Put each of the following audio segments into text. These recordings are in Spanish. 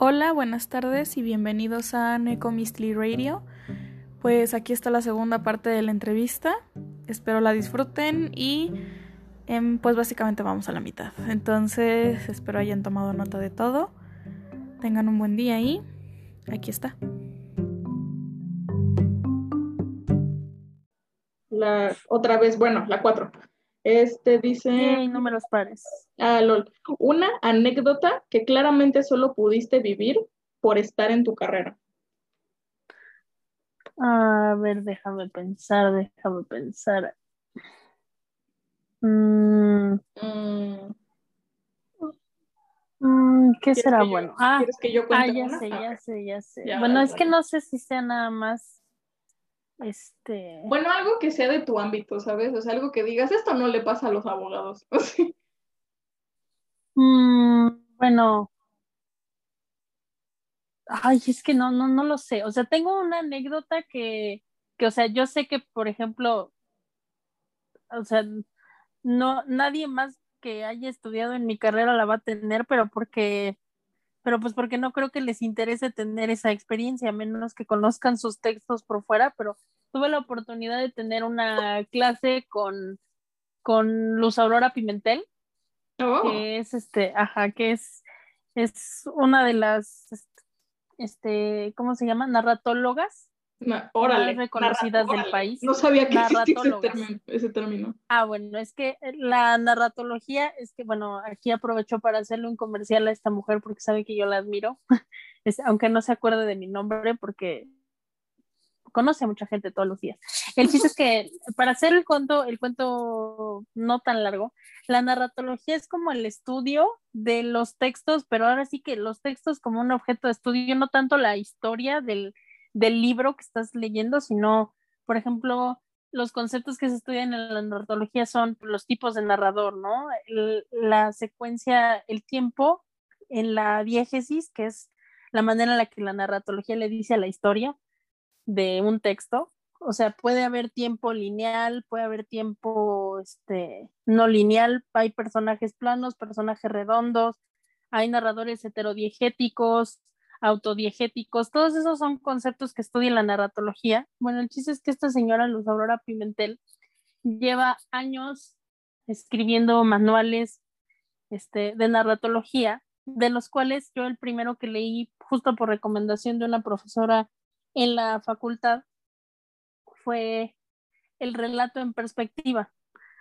Hola, buenas tardes y bienvenidos a Neko Mistly Radio. Pues aquí está la segunda parte de la entrevista. Espero la disfruten y em, pues básicamente vamos a la mitad. Entonces espero hayan tomado nota de todo. Tengan un buen día y aquí está. La otra vez, bueno, la cuatro. Este dice. números pares. Ah, lol. Una anécdota que claramente solo pudiste vivir por estar en tu carrera. A ver, déjame pensar, déjame pensar. Mm. Mm. ¿Qué será bueno? ah, que yo ah, ya sé, ya sé, ya sé. bueno, es que no sé si sea nada más este. Bueno, algo que sea de tu ámbito, ¿sabes? O sea, algo que digas, esto no le pasa a los abogados. Mm, bueno. Ay, es que no, no, no lo sé. O sea, tengo una anécdota que, que, o sea, yo sé que, por ejemplo, o sea, no, nadie más que haya estudiado en mi carrera la va a tener, pero porque pero pues porque no creo que les interese tener esa experiencia, a menos que conozcan sus textos por fuera, pero tuve la oportunidad de tener una clase con, con Luz Aurora Pimentel, oh. que es este, ajá, que es, es una de las, este, ¿cómo se llama? Narratólogas reconocidas del país. No sabía que existía ese término, Ah, bueno, es que la narratología, es que, bueno, aquí aprovecho para hacerle un comercial a esta mujer porque sabe que yo la admiro, aunque no se acuerde de mi nombre porque conoce a mucha gente todos los días. El chiste es que para hacer el cuento, el cuento no tan largo, la narratología es como el estudio de los textos, pero ahora sí que los textos como un objeto de estudio, no tanto la historia del del libro que estás leyendo, sino, por ejemplo, los conceptos que se estudian en la narratología son los tipos de narrador, ¿no? la secuencia, el tiempo en la diégesis, que es la manera en la que la narratología le dice a la historia de un texto. O sea, puede haber tiempo lineal, puede haber tiempo este, no lineal, hay personajes planos, personajes redondos, hay narradores heterodiegéticos, autodiegéticos, todos esos son conceptos que estudia la narratología. Bueno, el chiste es que esta señora Luz Aurora Pimentel lleva años escribiendo manuales este, de narratología, de los cuales yo el primero que leí justo por recomendación de una profesora en la facultad fue el relato en perspectiva.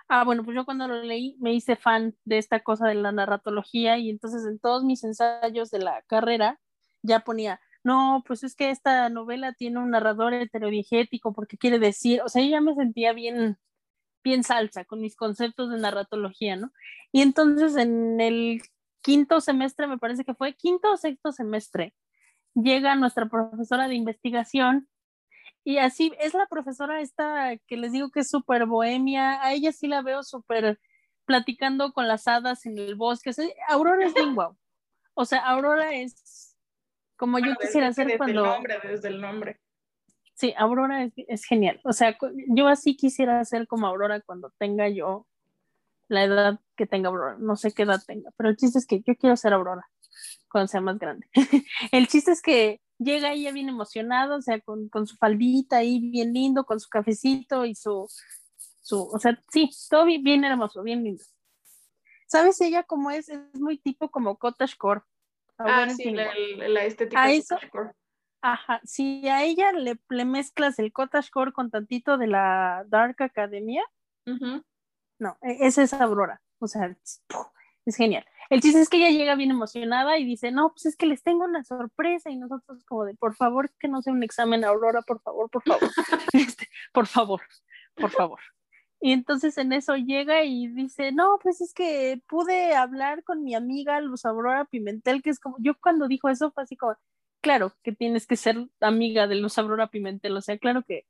Ah, bueno, pues yo cuando lo leí me hice fan de esta cosa de la narratología y entonces en todos mis ensayos de la carrera ya ponía, no, pues es que esta novela tiene un narrador heterodiegético porque quiere decir, o sea, yo ya me sentía bien, bien salsa con mis conceptos de narratología, ¿no? Y entonces en el quinto semestre, me parece que fue quinto o sexto semestre, llega nuestra profesora de investigación y así es la profesora esta que les digo que es súper bohemia, a ella sí la veo súper platicando con las hadas en el bosque, Aurora es bien guau. O sea, Aurora es como yo quisiera hacer cuando... Desde el nombre, desde el nombre. Sí, Aurora es, genial. O sea, yo así quisiera ser como Aurora cuando tenga yo la edad que tenga Aurora. No sé qué edad tenga, pero el chiste es que yo quiero ser Aurora cuando sea más grande. el chiste es que llega ella bien emocionada, o sea, con, su faldita ahí bien lindo, con su cafecito y su, su o sea, sí, todo bien, bien hermoso, bien lindo. ¿Sabes ella cómo es? Es muy tipo como cottagecore. Ah, sí, la, estética. A eso, ajá, si a ella le, mezclas el cottagecore con tantito de la Dark Academia, no, e, esa es Aurora, o sea, es, genial. El chiste es que ella llega bien emocionada y dice, no, pues es que les tengo una sorpresa y nosotros como de, por favor, que no sea un examen, Aurora, por favor, por favor, este, por favor, por favor. Y entonces en eso llega y dice, no, pues es que pude hablar con mi amiga Luz Aurora Pimentel, que es como, yo cuando dijo eso fue así como, claro que tienes que ser amiga de Luz Aurora Pimentel, o sea, claro que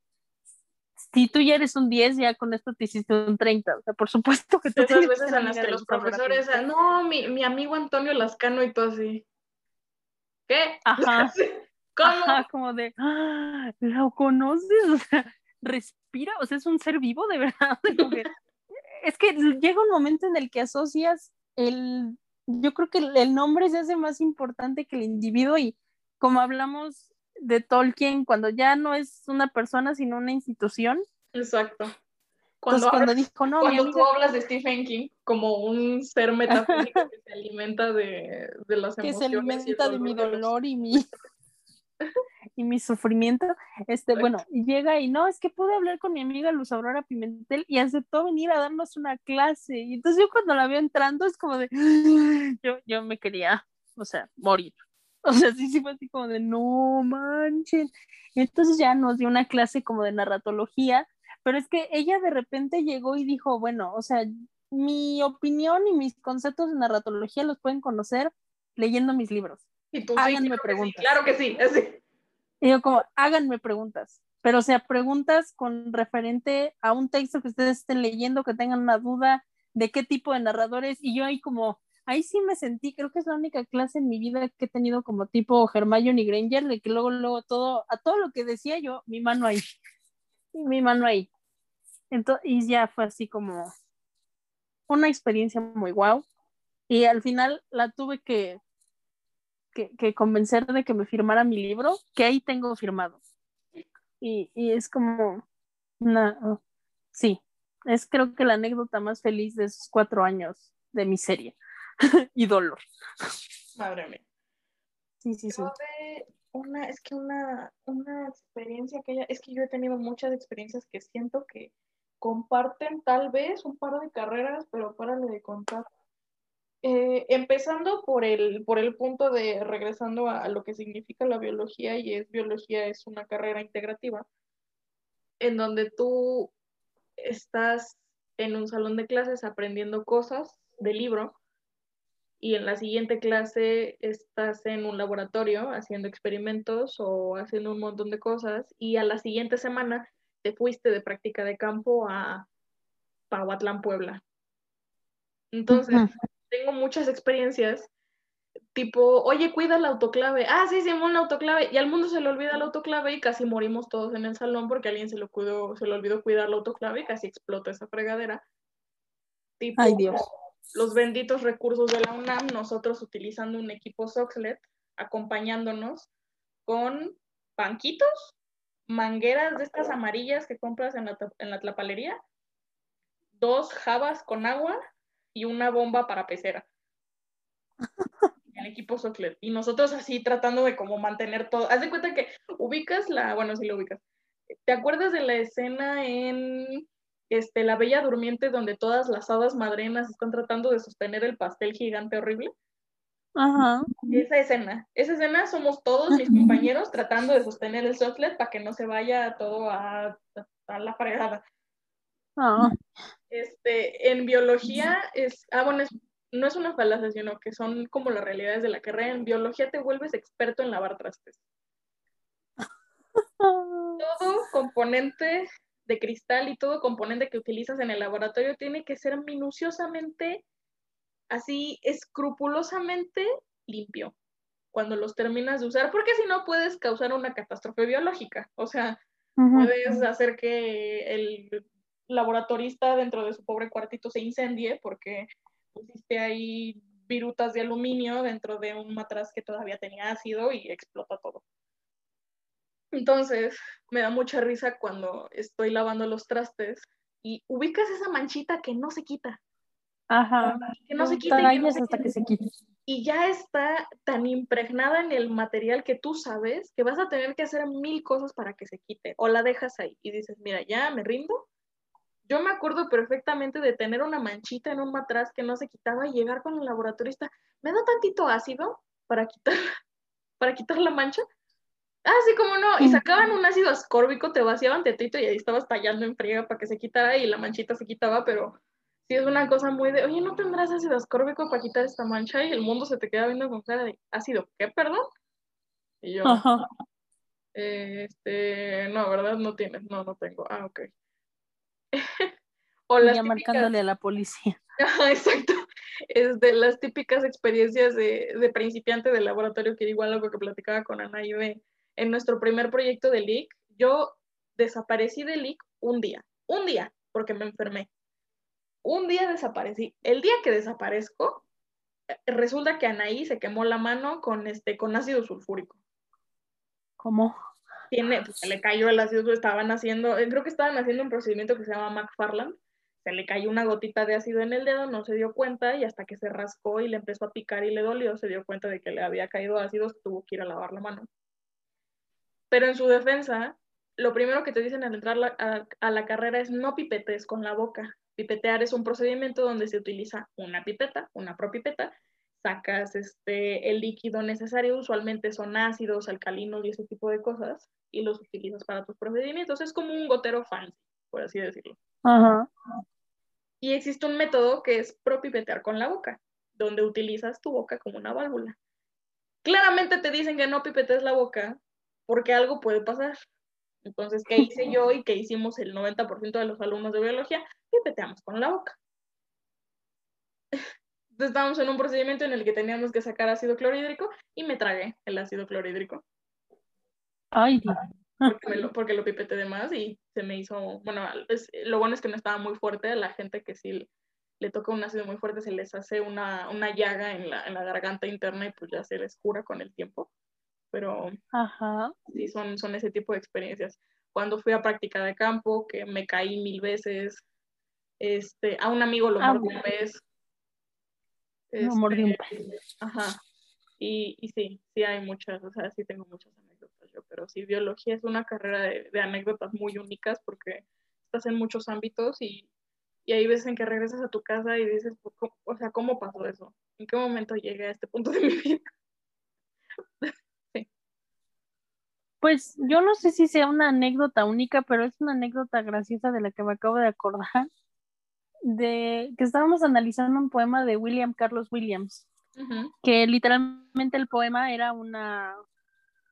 si tú ya eres un 10, ya con esto te hiciste un 30, o sea, por supuesto que tú Esas veces en las que los profesores, no, mi, mi amigo Antonio Lascano y todo así. ¿Qué? Ajá. ¿Cómo? Ajá, como de, ah, ¿lo conoces? O sea, respira, o sea, es un ser vivo de verdad. es que llega un momento en el que asocias el yo creo que el nombre se hace más importante que el individuo y como hablamos de Tolkien, cuando ya no es una persona, sino una institución. Exacto. Cuando, tú hablas de Stephen King como un ser metafórico que se alimenta de, de las emociones. Que se alimenta de mi dolor y mi, y mi sufrimiento. Este, bueno, llega y no, es que pude hablar con mi amiga Luz Aurora Pimentel y aceptó venir a darnos una clase. Y entonces yo cuando la veo entrando es como de, yo, yo me quería, o sea, morir. O sea, sí, sí fue así como de, no manchen. entonces ya nos dio una clase como de narratología, pero es que ella de repente llegó y dijo, bueno, o sea, mi opinión y mis conceptos de narratología los pueden conocer leyendo mis libros. Y tú preguntas. claro que sí, así. Y yo como, háganme preguntas, pero o sea, preguntas con referente a un texto que ustedes estén leyendo, que tengan una duda de qué tipo de narradores, y yo ahí como, ahí sí me sentí, creo que es la única clase en mi vida que he tenido como tipo Hermione Granger, de que luego, luego todo, a todo lo que decía yo, mi mano ahí, mi mano ahí. Entonces, y ya fue así como una experiencia muy guau. Y al final la tuve que, que, convencer de que me firmara mi libro, que ahí tengo firmado. Y, y es como, una, sí, es creo que la anécdota más feliz de esos cuatro años de mi serie. y dolor. Madre mía. Sí, sí, sí. Una, es que una, una experiencia que es que yo he tenido muchas experiencias que siento que comparten tal vez un par de carreras, pero párale de contar. Eh, empezando por el, por el punto de, regresando a, lo que significa la biología, y es biología es una carrera integrativa, en donde tú estás en un salón de clases aprendiendo cosas del libro, y en la siguiente clase estás en un laboratorio haciendo experimentos o haciendo un montón de cosas y a la siguiente semana te fuiste de práctica de campo a Pahuatlán, Puebla. Entonces, tengo muchas experiencias tipo, oye, cuida la autoclave. Ah, sí, sí, una autoclave. Y al mundo se le olvida la autoclave y casi morimos todos en el salón porque alguien se, lo cuidó, se le olvidó cuidar la autoclave y casi explota esa fregadera. Tipo, Ay, Dios los benditos recursos de la UNAM, nosotros utilizando un equipo Soxlet, acompañándonos con banquitos, mangueras de estas amarillas que compras en la, en la tlapalería, dos jabas con agua y una bomba para pecera. El equipo Soxlet. Y nosotros así tratando de como mantener todo. Haz de cuenta que ubicas la, bueno, sí lo ubicas. ¿Te acuerdas de la escena en este, La Bella Durmiente, donde todas las hadas madrenas están tratando de sostener el pastel gigante horrible. Ajá. Esa escena, esa escena somos todos mis compañeros tratando de sostener el softlet para que no se vaya todo a, la fregada. Ah. Este, en biología es, ah, bueno, no es una falacia, sino que son como las realidades de la carrera. En biología te vuelves experto en lavar trastes. Todo componente de cristal y todo componente que utilizas en el laboratorio tiene que ser minuciosamente, así escrupulosamente limpio cuando los terminas de usar, porque si no puedes causar una catástrofe biológica. O sea, puedes hacer que el laboratorista dentro de su pobre cuartito se incendie porque pusiste ahí virutas de aluminio dentro de un matraz que todavía tenía ácido y explota todo. Entonces, me da mucha risa cuando estoy lavando los trastes y ubicas esa manchita que no se quita. Ajá. Que no se quita. Y hasta que se quite. Y ya está tan impregnada en el material que tú sabes que vas a tener que hacer mil cosas para que se quite. O la dejas ahí y dices, mira, ya me rindo. Yo me acuerdo perfectamente de tener una manchita en un matraz que no se quitaba y llegar con el laboratorista. ¿Me da tantito ácido para quitar, para quitar la mancha? Ah, sí, como no. Y sacaban un ácido ascórbico, te vaciaban tetito y ahí estabas tallando en friega para que se quitara y la manchita se quitaba, pero sí es una cosa muy de, oye, ¿no tendrás ácido ascórbico para quitar esta mancha? Y el mundo se te queda viendo con cara de, ¿ácido qué, perdón? Y yo, este, no, ¿verdad? No tienes, no, no tengo. Ah, ok. O ya marcándole a la policía. exacto. Es de las típicas experiencias de, de principiante del laboratorio, que igual algo que platicaba con Ana y de en nuestro primer proyecto de LIC, yo desaparecí de LIC un día, un día, porque me enfermé. Un día desaparecí. El día que desaparezco, resulta que Anaí se quemó la mano con, este, con ácido sulfúrico. ¿Cómo? Tiene, pues, se le cayó el ácido, estaban haciendo, eh, creo que estaban haciendo un procedimiento que se llama McFarland, se le cayó una gotita de ácido en el dedo, no se dio cuenta y hasta que se rascó y le empezó a picar y le dolió, se dio cuenta de que le había caído ácido, tuvo que ir a lavar la mano. Pero en su defensa, lo primero que te dicen al entrar a, a, la carrera es no pipetes con la boca. Pipetear es un procedimiento donde se utiliza una pipeta, una propipeta, sacas este, el líquido necesario, usualmente son ácidos, alcalinos y ese tipo de cosas, y los utilizas para tus procedimientos. Es como un gotero fancy, por así decirlo. Ajá. Y existe un método que es propipetear con la boca, donde utilizas tu boca como una válvula. Claramente te dicen que no pipetes la boca porque algo puede pasar. Entonces, ¿qué hice yo y qué hicimos el 90% de los alumnos de biología? Pipeteamos con la boca. Estábamos en un procedimiento en el que teníamos que sacar ácido clorhídrico y me tragué el ácido clorhídrico. Ay, porque, lo, porque lo pipete de más y se me hizo, bueno, lo bueno es que no estaba muy fuerte, a la gente que sí le toca un ácido muy fuerte se les hace una, una llaga en la, en la, garganta interna y pues ya se les cura con el tiempo. Pero Ajá. sí, son, son ese tipo de experiencias. Cuando fui a práctica de campo, que me caí mil veces, este, a un amigo lo ah, mordí un vez. Este, mordí un pez. Ajá. Y, y sí, sí hay muchas, o sea, sí tengo muchas pero sí, biología es una carrera de, anécdotas muy únicas porque estás en muchos ámbitos y, y hay veces en que regresas a tu casa y dices, pues, o sea, ¿cómo pasó eso? ¿En qué momento llegué a este punto de mi vida? sí. Pues yo no sé si sea una anécdota única, pero es una anécdota graciosa de la que me acabo de acordar, de que estábamos analizando un poema de William Carlos Williams, que literalmente el poema era una,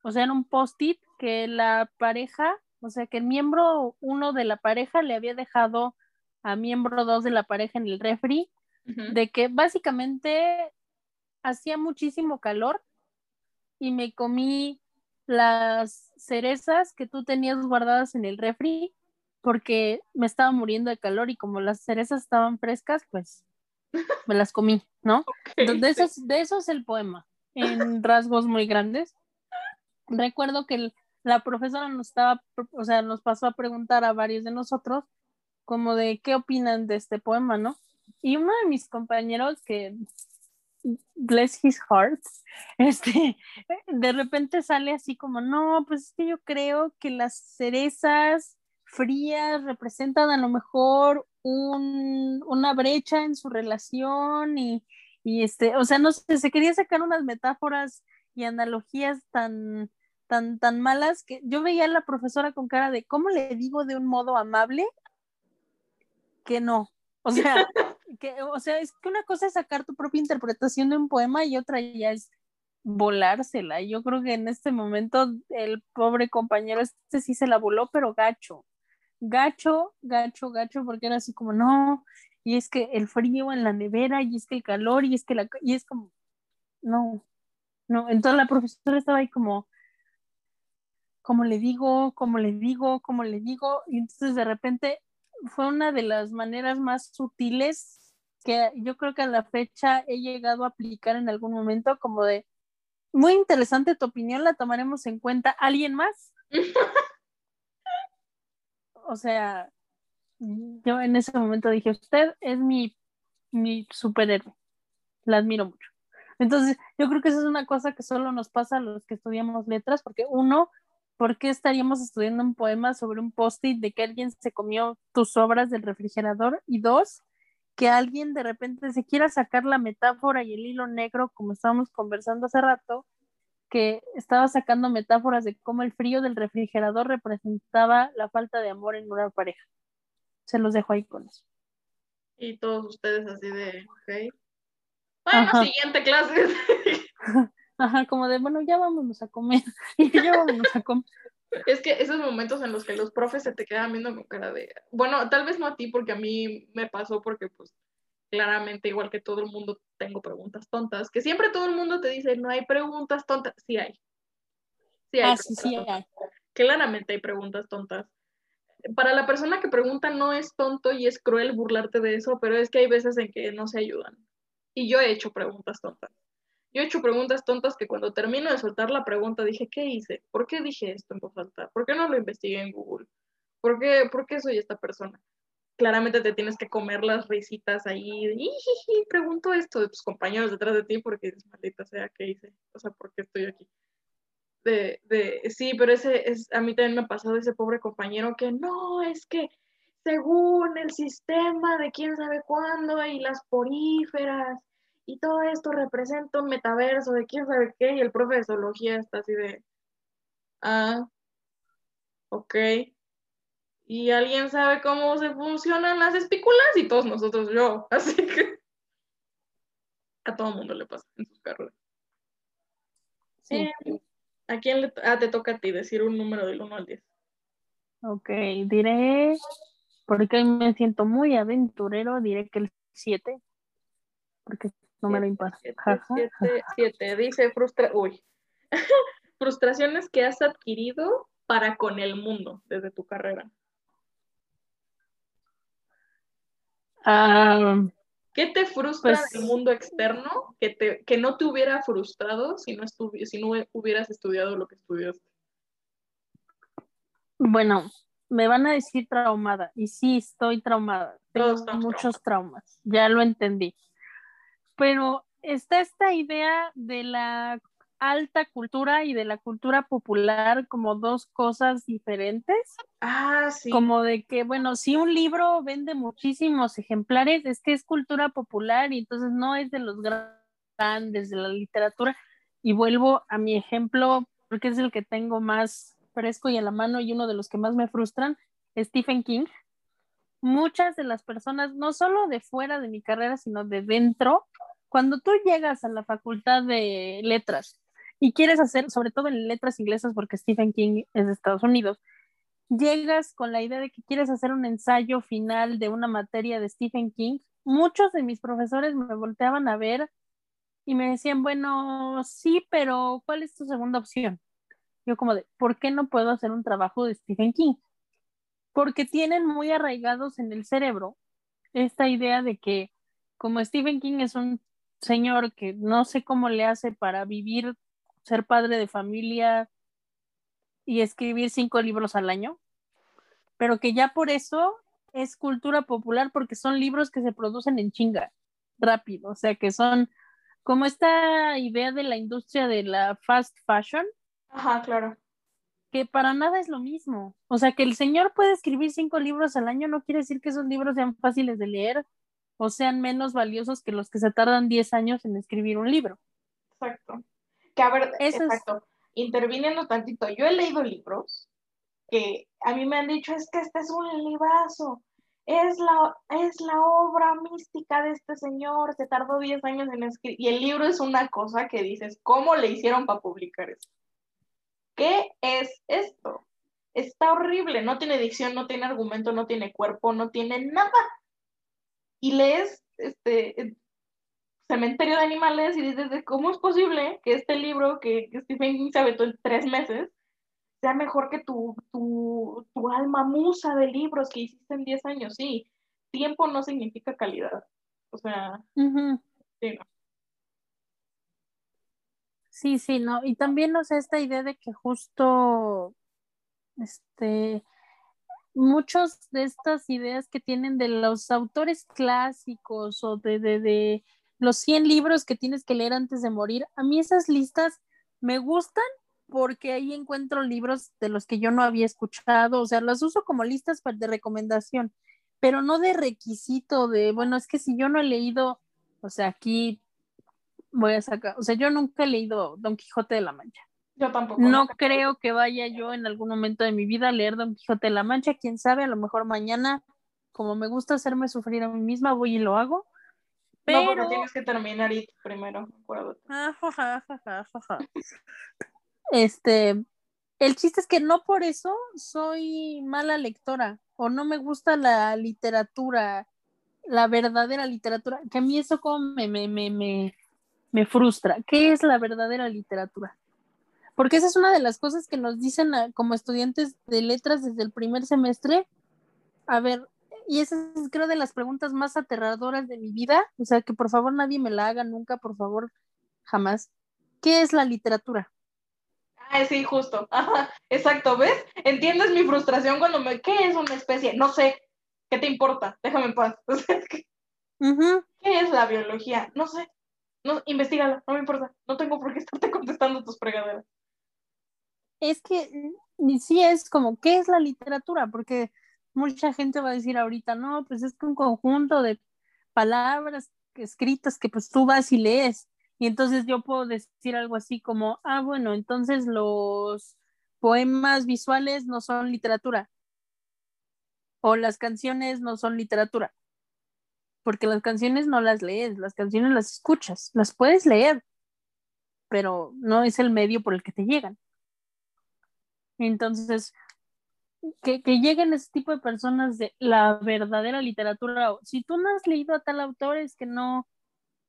o sea, en un post-it que la pareja, o sea, que el miembro uno de la pareja le había dejado a miembro dos de la pareja en el refri, de que básicamente hacía muchísimo calor y me comí las cerezas que tú tenías guardadas en el refri porque me estaba muriendo de calor y como las cerezas estaban frescas, pues me las comí, ¿no? Entonces, de, eso, de eso es el poema, en rasgos muy grandes recuerdo que la profesora nos estaba, o sea, nos pasó a preguntar a varios de nosotros como de qué opinan de este poema, ¿no? Y uno de mis compañeros que bless his heart, este, de repente sale así como, no, pues es que yo creo que las cerezas frías representan a lo mejor un, una brecha en su relación y, y este, o sea, no sé, se quería sacar unas metáforas y analogías tan, tan, tan malas que yo veía a la profesora con cara de, ¿cómo le digo de un modo amable? Que no. O sea, que, o sea, es que una cosa es sacar tu propia interpretación de un poema y otra ya es volársela. Yo creo que en este momento el pobre compañero este sí se la voló, pero gacho. Gacho, gacho, gacho, porque era así como, no, y es que el frío en la nevera, y es que el calor, y es que la, y es como, no, no, entonces la profesora estaba ahí como, como le digo, como le digo, como le digo, y entonces de repente fue una de las maneras más sutiles que yo creo que a la fecha he llegado a aplicar en algún momento, como de, muy interesante tu opinión, la tomaremos en cuenta. ¿Alguien más? o sea, yo en ese momento dije, usted es mi, mi superhéroe, la admiro mucho. Entonces, yo creo que eso es una cosa que solo nos pasa a los que estudiamos letras, porque uno, ¿por qué estaríamos estudiando un poema sobre un post-it de que alguien se comió tus obras del refrigerador? Y dos, que alguien de repente se quiera sacar la metáfora y el hilo negro, como estábamos conversando hace rato, que estaba sacando metáforas de cómo el frío del refrigerador representaba la falta de amor en una pareja. Se los dejo ahí con eso. Y todos ustedes así de, ok. Bueno, siguiente clase. Ajá, como de, bueno, ya vámonos a comer. Y ya vámonos a comer. Es que esos momentos en los que los profes se te quedan viendo con cara de, bueno, tal vez no a ti, porque a mí me pasó porque pues claramente, igual que todo el mundo, tengo preguntas tontas, que siempre todo el mundo te dice, no hay preguntas tontas, sí hay. Sí hay. Ah, sí, sí hay. Claramente hay preguntas tontas. Para la persona que pregunta no es tonto y es cruel burlarte de eso, pero es que hay veces en que no se ayudan. Y yo he hecho preguntas tontas. Yo he hecho preguntas tontas que cuando termino de soltar la pregunta dije, ¿qué hice? ¿Por qué dije esto en voz alta? ¿Por qué no lo investigué en Google? ¿Por qué, ¿Por qué soy esta persona? Claramente te tienes que comer las risitas ahí. De, pregunto esto de tus compañeros detrás de ti porque dices, maldita sea, ¿qué hice? O sea, ¿por qué estoy aquí? De, de, sí, pero ese es, a mí también me ha pasado ese pobre compañero que no, es que según el sistema de quién sabe cuándo y las poríferas y todo esto representa un metaverso de quién sabe qué y el profe de zoología está así de, ah, ok. Y alguien sabe cómo se funcionan las espículas y todos nosotros yo, así que a todo mundo le pasa en sus carreras. Sí. Eh, ¿A quién le ah, te toca a ti decir un número del 1 al 10? Ok, diré porque me siento muy aventurero, diré que el 7, porque no me lo impar. 7, dice frustra Uy. frustraciones que has adquirido para con el mundo desde tu carrera. ¿Qué te frustra pues del mundo externo que, te, que no te hubiera frustrado si no, si no hubieras estudiado lo que estudiaste? Bueno, me van a decir traumada y sí estoy traumada. Tengo muchos traumas, ya lo entendí. Pero está esta idea de la alta cultura y de la cultura popular como dos cosas diferentes. Ah, sí. Como de que, bueno, si un libro vende muchísimos ejemplares, es que es cultura popular y entonces no es de los grandes de la literatura. Y vuelvo a mi ejemplo, porque es el que tengo más fresco y a la mano y uno de los que más me frustran, Stephen King. Muchas de las personas, no solo de fuera de mi carrera, sino de dentro, cuando tú llegas a la facultad de letras y quieres hacer, sobre todo en letras inglesas, porque Stephen King es de Estados Unidos, llegas con la idea de que quieres hacer un ensayo final de una materia de Stephen King, muchos de mis profesores me volteaban a ver y me decían, bueno, sí, pero ¿cuál es tu segunda opción? Yo como de, ¿por qué no puedo hacer un trabajo de Stephen King? Porque tienen muy arraigados en el cerebro esta idea de que como Stephen King es un señor que no sé cómo le hace para vivir, ser padre de familia y escribir cinco libros al año, pero que ya por eso es cultura popular porque son libros que se producen en chinga, rápido, o sea que son como esta idea de la industria de la fast fashion, Ajá, claro. Que para nada es lo mismo. O sea, que el señor puede escribir cinco libros al año no quiere decir que esos libros sean fáciles de leer o sean menos valiosos que los que se tardan 10 años en escribir un libro. Exacto. Que a ver, exacto. Interviniendo tantito, yo he leído libros que a mí me han dicho es que este es un librazo, es la, es la obra mística de este señor, se tardó 10 años en escribir, y el libro es una cosa que dices, ¿cómo le hicieron para publicar eso? ¿Qué es esto? Está horrible, no tiene dicción, no tiene argumento, no tiene cuerpo, no tiene nada. Y lees este Cementerio de Animales y dices, ¿cómo es posible que este libro que, Stephen King se aventó en tres meses sea mejor que tu, tu, tu alma musa de libros que hiciste en diez años? Sí, tiempo no significa calidad. O sea, sí, no. Sí, sí, no. Y también, no sé, esta idea de que justo, este, muchos de estas ideas que tienen de los autores clásicos o de, de, de los 100 libros que tienes que leer antes de morir, a mí esas listas me gustan porque ahí encuentro libros de los que yo no había escuchado, o sea, las uso como listas de recomendación, pero no de requisito de, bueno, es que si yo no he leído, o sea, aquí voy a sacar, o sea, yo nunca he leído Don Quijote de la Mancha. Yo tampoco. No creo que vaya yo en algún momento de mi vida a leer Don Quijote de la Mancha, quién sabe, a lo mejor mañana, como me gusta hacerme sufrir a mí misma, voy y lo hago. Pero... No, porque tienes que terminar y primero, Este, el chiste es que no por eso soy mala lectora o no me gusta la literatura, la verdadera literatura, que a mí eso como me, me, me me frustra. ¿Qué es la verdadera literatura? Porque esa es una de las cosas que nos dicen como estudiantes de letras desde el primer semestre. A ver, y esa es creo de las preguntas más aterradoras de mi vida, o sea, que por favor nadie me la haga nunca, por favor, jamás. ¿Qué es la literatura? Ah, sí, justo. Ajá, exacto, ¿ves? ¿Entiendes mi frustración cuando me... ¿Qué es una especie? No sé. ¿Qué te importa? Déjame en paz. ¿Qué es la biología? No sé. No, investigala, no me importa. No tengo por qué estarte contestando tus fregaderas. Es que ni sí es como, ¿qué es la literatura? Porque mucha gente va a decir ahorita, no, pues es un conjunto de palabras escritas que pues tú vas y lees. Y entonces yo puedo decir algo así como, ah, bueno, entonces los poemas visuales no son literatura. O las canciones no son literatura. Porque las canciones no las lees, las canciones las escuchas, las puedes leer, pero no es el medio por el que te llegan. Entonces, que, lleguen ese tipo de personas de la verdadera literatura. Si tú no has leído a tal autor, es que no,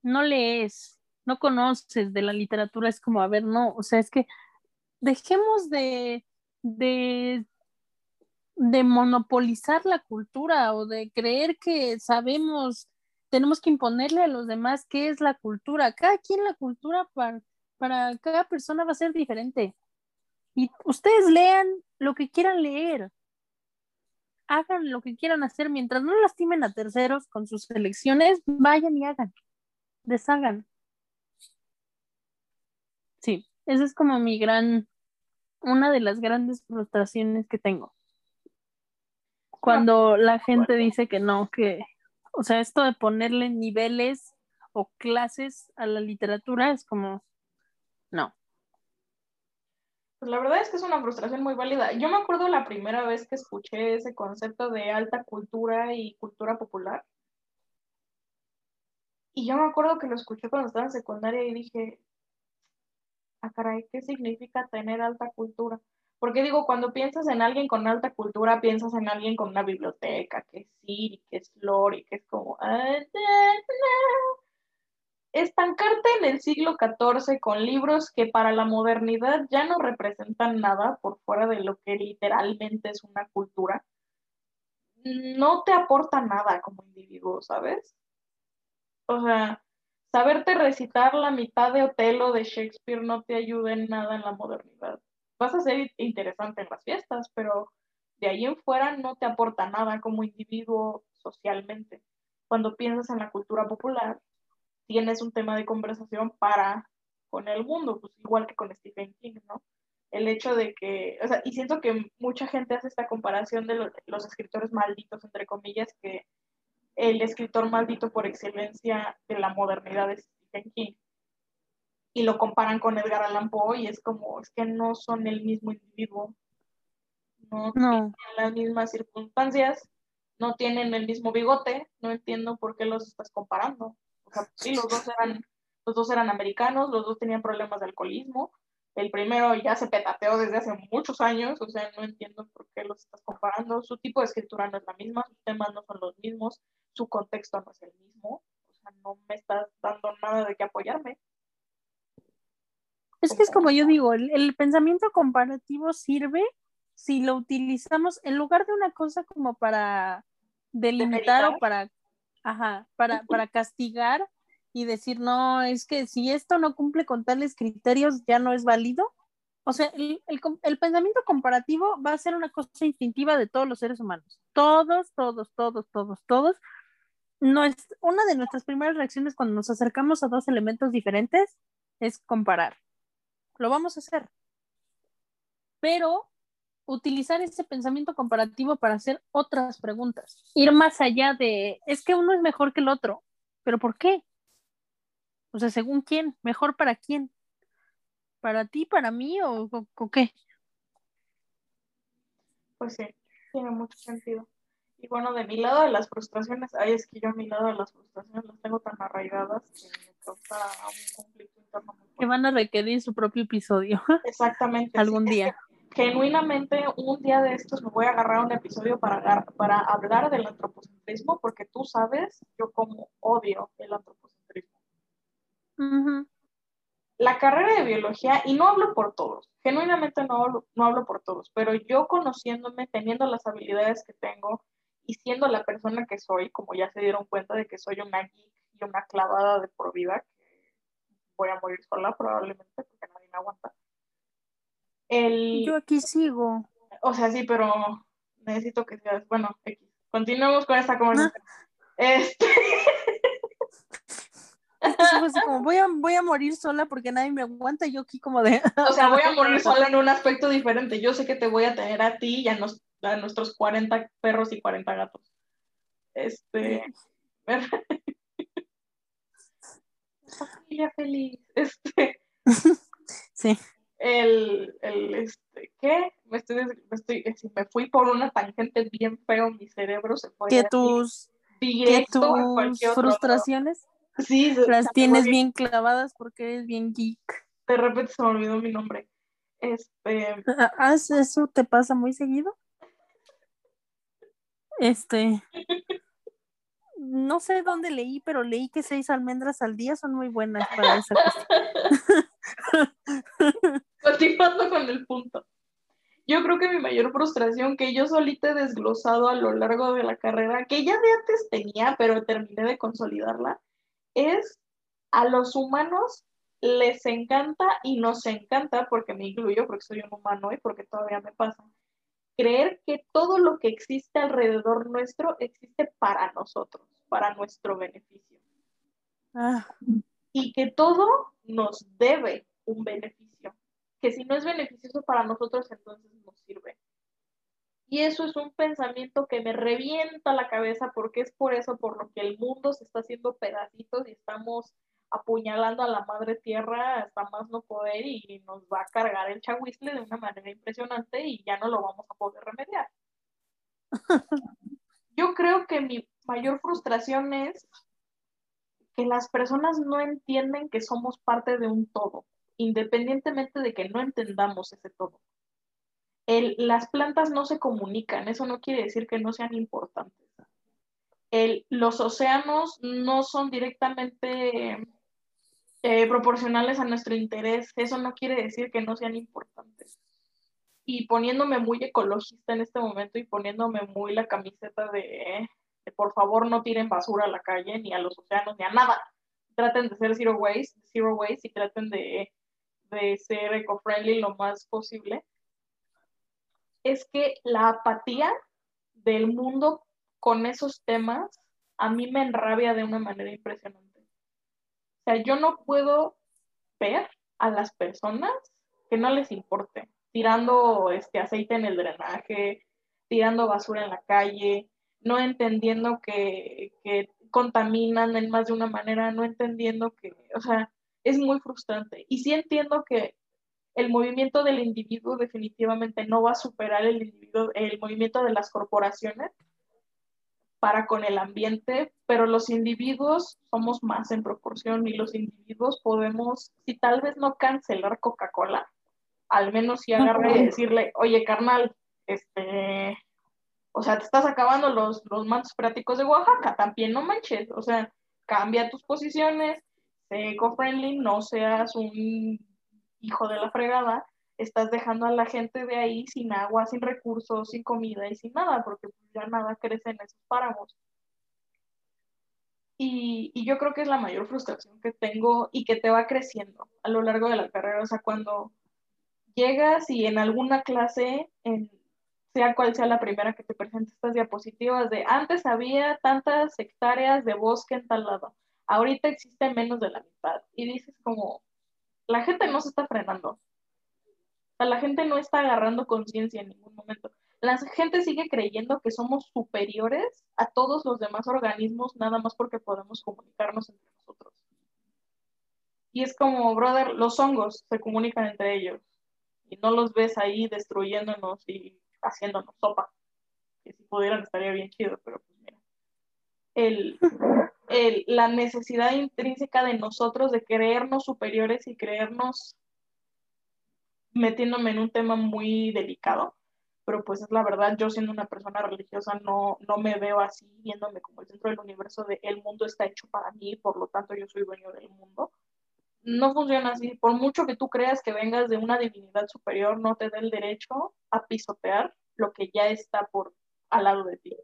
no lees, no conoces de la literatura, es como, a ver, no, o sea, es que dejemos de, de, de monopolizar la cultura o de creer que sabemos, tenemos que imponerle a los demás qué es la cultura. Cada quien la cultura para, para cada persona va a ser diferente. Y ustedes lean lo que quieran leer. Hagan lo que quieran hacer mientras no lastimen a terceros con sus elecciones, vayan y hagan. Deshagan. Sí, esa es como mi gran, una de las grandes frustraciones que tengo. Cuando la gente dice que no, que, o sea, esto de ponerle niveles o clases a la literatura es como, no, la verdad es que es una frustración muy válida. Yo me acuerdo la primera vez que escuché ese concepto de alta cultura y cultura popular. Y yo me acuerdo que lo escuché cuando estaba en secundaria y dije, ah, caray, ¿qué significa tener alta cultura? Porque digo, cuando piensas en alguien con alta cultura, piensas en alguien con una biblioteca, que es Siri, que es Lori, que es como... Estancarte en el siglo XIV con libros que para la modernidad ya no representan nada por fuera de lo que literalmente es una cultura, no te aporta nada como individuo, ¿sabes? O sea, saberte recitar la mitad de Otelo de Shakespeare no te ayuda en nada en la modernidad. Vas a ser interesante en las fiestas, pero de ahí en fuera no te aporta nada como individuo socialmente. Cuando piensas en la cultura popular, tienes un tema de conversación para con el mundo, pues igual que con Stephen King, ¿no? El hecho de que, o sea, y siento que mucha gente hace esta comparación de los, escritores malditos, entre comillas, que el escritor maldito por excelencia de la modernidad es Stephen King. Y lo comparan con Edgar Allan Poe y es como, es que no son el mismo individuo, no, no. tienen las mismas circunstancias, no tienen el mismo bigote, no entiendo por qué los estás comparando. Sí, los dos eran, los dos eran americanos, los dos tenían problemas de alcoholismo. El primero ya se petateó desde hace muchos años, o sea, no entiendo por qué los estás comparando. Su tipo de escritura no es la misma, sus temas no son los mismos, su contexto no es el mismo. O sea, no me estás dando nada de qué apoyarme. Es que es como yo digo, el, el, pensamiento comparativo sirve si lo utilizamos en lugar de una cosa como para delimitar o para Ajá, para, para castigar y decir, no, es que si esto no cumple con tales criterios, ya no es válido. O sea, el, el, pensamiento comparativo va a ser una cosa instintiva de todos los seres humanos. Todos, todos, todos, todos, todos. No es, una de nuestras primeras reacciones cuando nos acercamos a dos elementos diferentes es comparar. Lo vamos a hacer. Pero utilizar ese pensamiento comparativo para hacer otras preguntas, ir más allá de, es que uno es mejor que el otro, pero ¿por qué? O sea, según quién, mejor para quién, para ti, para mí o, qué? Pues sí, tiene mucho sentido. Y bueno, de mi lado de las frustraciones, ay, es que yo a mi lado de las frustraciones las tengo tan arraigadas que me causa un conflicto interno. que van a requerir su propio episodio. Exactamente. Algún día genuinamente un día de estos me voy a agarrar un episodio para, para hablar del antropocentrismo, porque tú sabes, yo como odio el antropocentrismo. La carrera de biología, y no hablo por todos, genuinamente no hablo, no hablo por todos, pero yo conociéndome, teniendo las habilidades que tengo y siendo la persona que soy, como ya se dieron cuenta de que soy una geek y una clavada de por vida, que voy a morir sola probablemente porque nadie me aguanta. El, Yo aquí sigo. o sea, sí, pero necesito que seas, bueno. Continuemos con esta conversación. Este, Es que sí fue así como, voy a, voy a morir sola porque nadie me aguanta. Yo aquí como de. o sea, voy a morir sola en un aspecto diferente. Yo sé que te voy a tener a ti y a, nos- a nuestros 40 perros y 40 gatos. Este. Familia feliz. Este. Sí. El, el, este, ¿qué? Me estoy, me estoy, me fui por una tangente bien feo, mi cerebro se fue Que tus, que tus otro frustraciones Sí, las tienes bien clavadas porque eres bien geek. De repente se me olvidó mi nombre. Este, ¿Eso te pasa muy seguido? Este. No sé dónde leí, pero leí que seis almendras al día son muy buenas para esa cuestión. continuando con el punto. Yo creo que mi mayor frustración que yo solita he desglosado a lo largo de la carrera, que ya de antes tenía, pero terminé de consolidarla, es a los humanos les encanta y nos encanta, porque me incluyo, porque soy un humano y porque todavía me pasa, creer que todo lo que existe alrededor nuestro existe para nosotros, para nuestro beneficio. Ah, y que todo nos debe un beneficio, que si no es beneficioso para nosotros, entonces nos sirve. Y eso es un pensamiento que me revienta la cabeza porque es por eso por lo que el mundo se está haciendo pedacitos y estamos apuñalando a la madre tierra hasta más no poder y nos va a cargar el chahuizle de una manera impresionante y ya no lo vamos a poder remediar. Yo creo que mi mayor frustración es que las personas no entienden que somos parte de un todo, independientemente de que no entendamos ese todo. El, las plantas no se comunican, eso no quiere decir que no sean importantes. El, los océanos no son directamente eh, proporcionales a nuestro interés, eso no quiere decir que no sean importantes. Y poniéndome muy ecologista en este momento y poniéndome muy la camiseta de, de por favor no tiren basura a la calle, ni a los océanos, ni a nada. Traten de ser zero waste, zero waste y traten de, de ser eco-friendly lo más posible. Es que la apatía del mundo con esos temas a mí me enrabia de una manera impresionante. O sea, yo no puedo ver a las personas que no les importe, tirando este aceite en el drenaje, tirando basura en la calle, no entendiendo que, que contaminan en más de una manera, no entendiendo que, o sea, es muy frustrante. Y sí entiendo que el movimiento del individuo definitivamente no va a superar el, individuo, el movimiento de las corporaciones para con el ambiente, pero los individuos somos más en proporción y los individuos podemos, si tal vez no cancelar Coca-Cola, al menos si agarre y decirle, oye, carnal, este, o sea, te estás acabando los, los mantos prácticos de Oaxaca, también no manches, o sea, cambia tus posiciones, eco-friendly, no seas un hijo de la fregada, estás dejando a la gente de ahí sin agua, sin recursos, sin comida y sin nada, porque ya nada crece en esos páramos. Y, y, yo creo que es la mayor frustración que tengo y que te va creciendo a lo largo de la carrera. O sea, cuando llegas y en alguna clase, sea cual sea la primera que te presenta estas diapositivas de antes había tantas hectáreas de bosque en tal lado, ahorita existe menos de la mitad. Y dices como, la gente no se está frenando. O sea, la gente no está agarrando conciencia en ningún momento. La gente sigue creyendo que somos superiores a todos los demás organismos nada más porque podemos comunicarnos entre nosotros. Y es como, brother, los hongos se comunican entre ellos y no los ves ahí destruyéndonos y haciéndonos sopa. Que si pudieran estaría bien chido, pero pues mira. El, el, la necesidad intrínseca de nosotros de creernos superiores y creernos metiéndome en un tema muy delicado, pero pues es la verdad, yo siendo una persona religiosa no, no me veo así, viéndome como el centro del universo de el mundo está hecho para mí, por lo tanto yo soy dueño del mundo. No funciona así, por mucho que tú creas que vengas de una divinidad superior, no te da el derecho a pisotear lo que ya está por al lado de ti.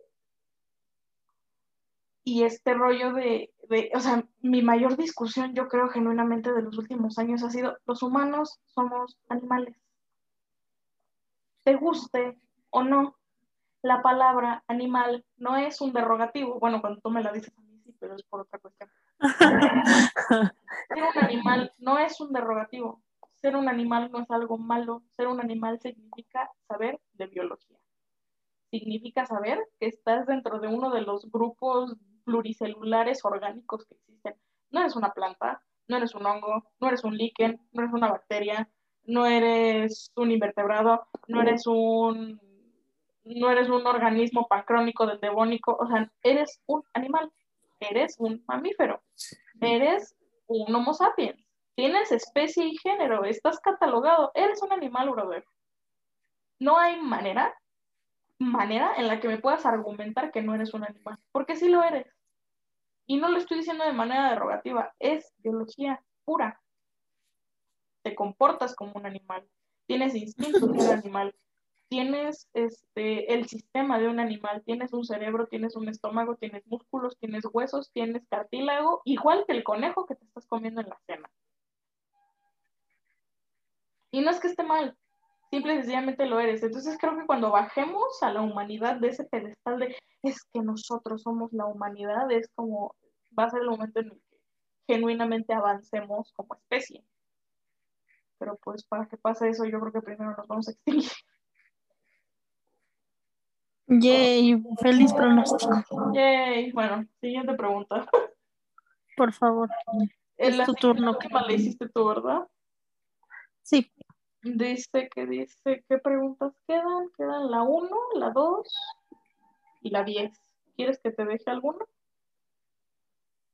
Y este rollo de, de, o sea, mi mayor discusión, yo creo genuinamente de los últimos años ha sido, los humanos somos animales. Te guste o no, la palabra animal no es un derogativo. Bueno, cuando tú me la dices a mí sí, pero es por otra cuestión. Ser un animal no es un derogativo. Ser un animal no es algo malo. Ser un animal significa saber de biología. Significa saber que estás dentro de uno de los grupos pluricelulares orgánicos que existen. No eres una planta, no eres un hongo, no eres un líquen, no eres una bacteria, no eres un invertebrado, no eres un no eres un organismo pancrónico del devónico, o sea, eres un animal, eres un mamífero, eres un homo sapiens, tienes especie y género, estás catalogado, eres un animal, brother. No hay manera, manera en la que me puedas argumentar que no eres un animal, porque sí lo eres. Y no lo estoy diciendo de manera derogativa, es biología pura. Te comportas como un animal, tienes instintos de un animal, tienes este, el sistema de un animal, tienes un cerebro, tienes un estómago, tienes músculos, tienes huesos, tienes cartílago, igual que el conejo que te estás comiendo en la cena. Y no es que esté mal, simple y sencillamente lo eres. Entonces creo que cuando bajemos a la humanidad de ese pedestal de es que nosotros somos la humanidad, es como va a ser el momento en el que genuinamente avancemos como especie. Pero pues para que pase eso yo creo que primero nos vamos a extinguir. Yay, feliz pronóstico. Yay, bueno, siguiente pregunta. Por favor. Es tu turno. ¿Qué le hiciste tú, verdad? Sí. Dice que dice, ¿qué preguntas quedan? Quedan la 1, la 2 y la 10. ¿Quieres que te deje alguna?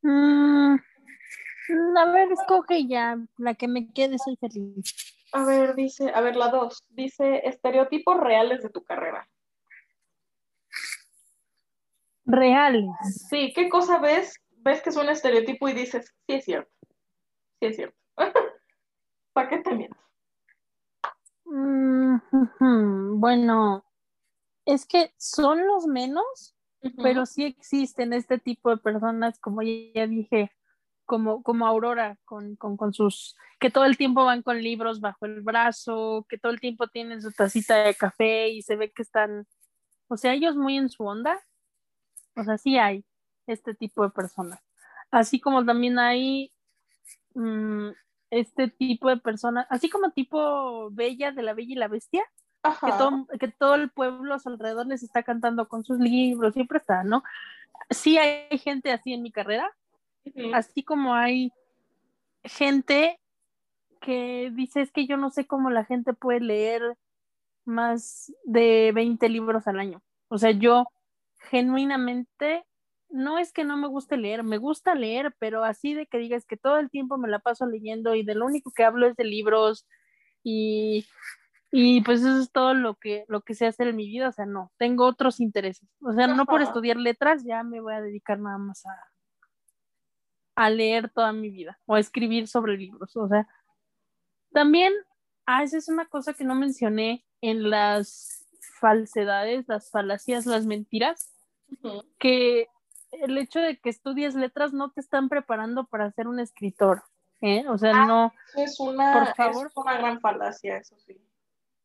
Mm, a ver, escoge ya, la que me quede, soy feliz. A ver, dice, a ver, la 2. Dice, estereotipos reales de tu carrera reales. Sí, ¿qué cosa ves? Ves que es un estereotipo y dices, sí es cierto, sí es cierto. ¿Para qué te miento? Mm, bueno, es que son los menos, pero sí existen este tipo de personas, como ya dije, como, como Aurora, con, con, con, sus, que todo el tiempo van con libros bajo el brazo, que todo el tiempo tienen su tacita de café y se ve que están, o sea, ellos muy en su onda, o sea, sí hay este tipo de personas. Así como también hay mm, este tipo de personas, así como tipo Bella de la Bella y la Bestia, que todo, que todo, el pueblo a su alrededor les está cantando con sus libros, siempre está, ¿no? Sí hay gente así en mi carrera, así como hay gente que dice es que yo no sé cómo la gente puede leer más de 20 libros al año. O sea, yo genuinamente, no es que no me guste leer, me gusta leer, pero así de que digas que todo el tiempo me la paso leyendo y de lo único que hablo es de libros y, y pues eso es todo lo que, lo que sé hacer en mi vida, o sea, no, tengo otros intereses, o sea, no por estudiar letras ya me voy a dedicar nada más a, a leer toda mi vida o a escribir sobre libros, o sea, también, ah, esa es una cosa que no mencioné en las falsedades, las falacias, las mentiras, que el hecho de que estudies letras no te están preparando para ser un escritor, ¿eh? O sea, ah, no. Es una, por favor, es una gran falacia, eso sí.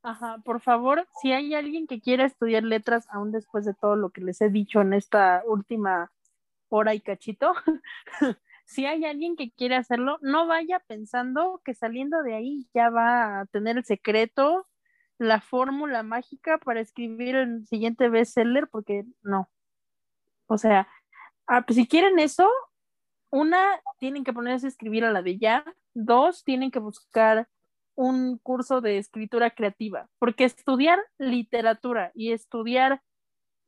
Ajá, por favor, si hay alguien que quiera estudiar letras, aún después de todo lo que les he dicho en esta última hora y cachito, si hay alguien que quiere hacerlo, no vaya pensando que saliendo de ahí ya va a tener el secreto la fórmula mágica para escribir el siguiente bestseller, porque no. O sea, ah, pues si quieren eso, una, tienen que ponerse a escribir a la de ya, dos, tienen que buscar un curso de escritura creativa, porque estudiar literatura y estudiar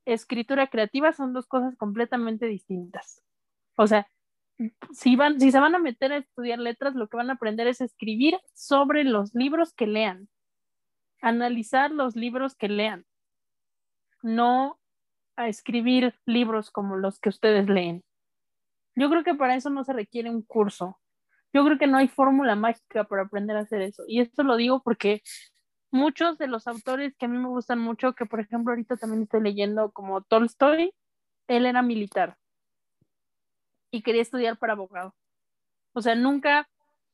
escritura creativa son dos cosas completamente distintas. O sea, si, van, si se van a meter a estudiar letras, lo que van a aprender es escribir sobre los libros que lean. Analizar los libros que lean, no a escribir libros como los que ustedes leen. Yo creo que para eso no se requiere un curso. Yo creo que no hay fórmula mágica para aprender a hacer eso. Y esto lo digo porque muchos de los autores que a mí me gustan mucho, que por ejemplo ahorita también estoy leyendo como Tolstoy, él era militar. y quería estudiar para abogado. O sea, nunca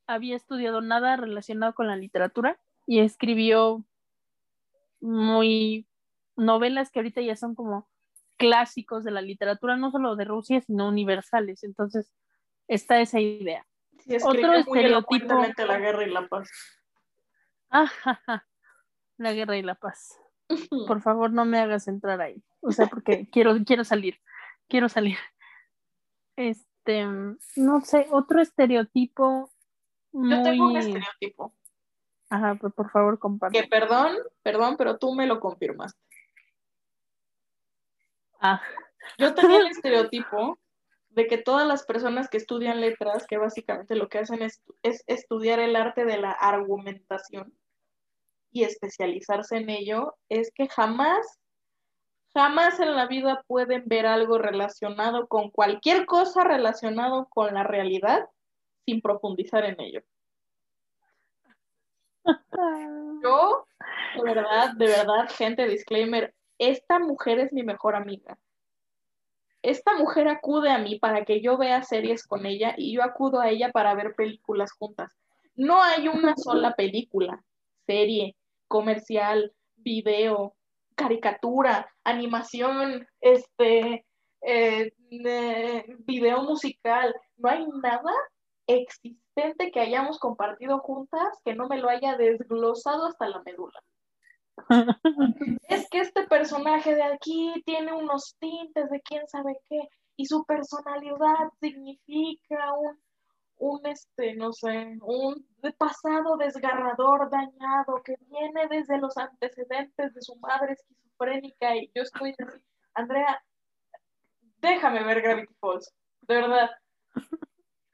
había estudiado nada relacionado con la literatura y escribió muy novelas que ahorita ya son como clásicos de la literatura, no solo de Rusia, sino universales. Entonces, está esa idea. Otro estereotipo. La guerra y la paz. la guerra y la paz. Por favor, no me hagas entrar ahí. O sea, porque quiero, quiero salir. Quiero salir. Este, no sé, otro estereotipo. Yo tengo un estereotipo. Ajá, pues por favor, comparte. Que perdón, perdón, pero tú me lo confirmaste. Ah. Yo tenía el estereotipo de que todas las personas que estudian letras, que básicamente lo que hacen es, es estudiar el arte de la argumentación y especializarse en ello, es que jamás, jamás en la vida pueden ver algo relacionado con cualquier cosa relacionado con la realidad sin profundizar en ello. Yo, de verdad, de verdad, gente, disclaimer, esta mujer es mi mejor amiga. Esta mujer acude a mí para que yo vea series con ella y yo acudo a ella para ver películas juntas. No hay una sola película, serie, comercial, video, caricatura, animación, este, eh, video musical. No hay nada existente que hayamos compartido juntas que no me lo haya desglosado hasta la médula. es que este personaje de aquí tiene unos tintes de quién sabe qué y su personalidad significa un, un este, no sé, un pasado desgarrador, dañado, que viene desde los antecedentes de su madre esquizofrénica y yo estoy así, Andrea, déjame ver Gravity Falls, de verdad.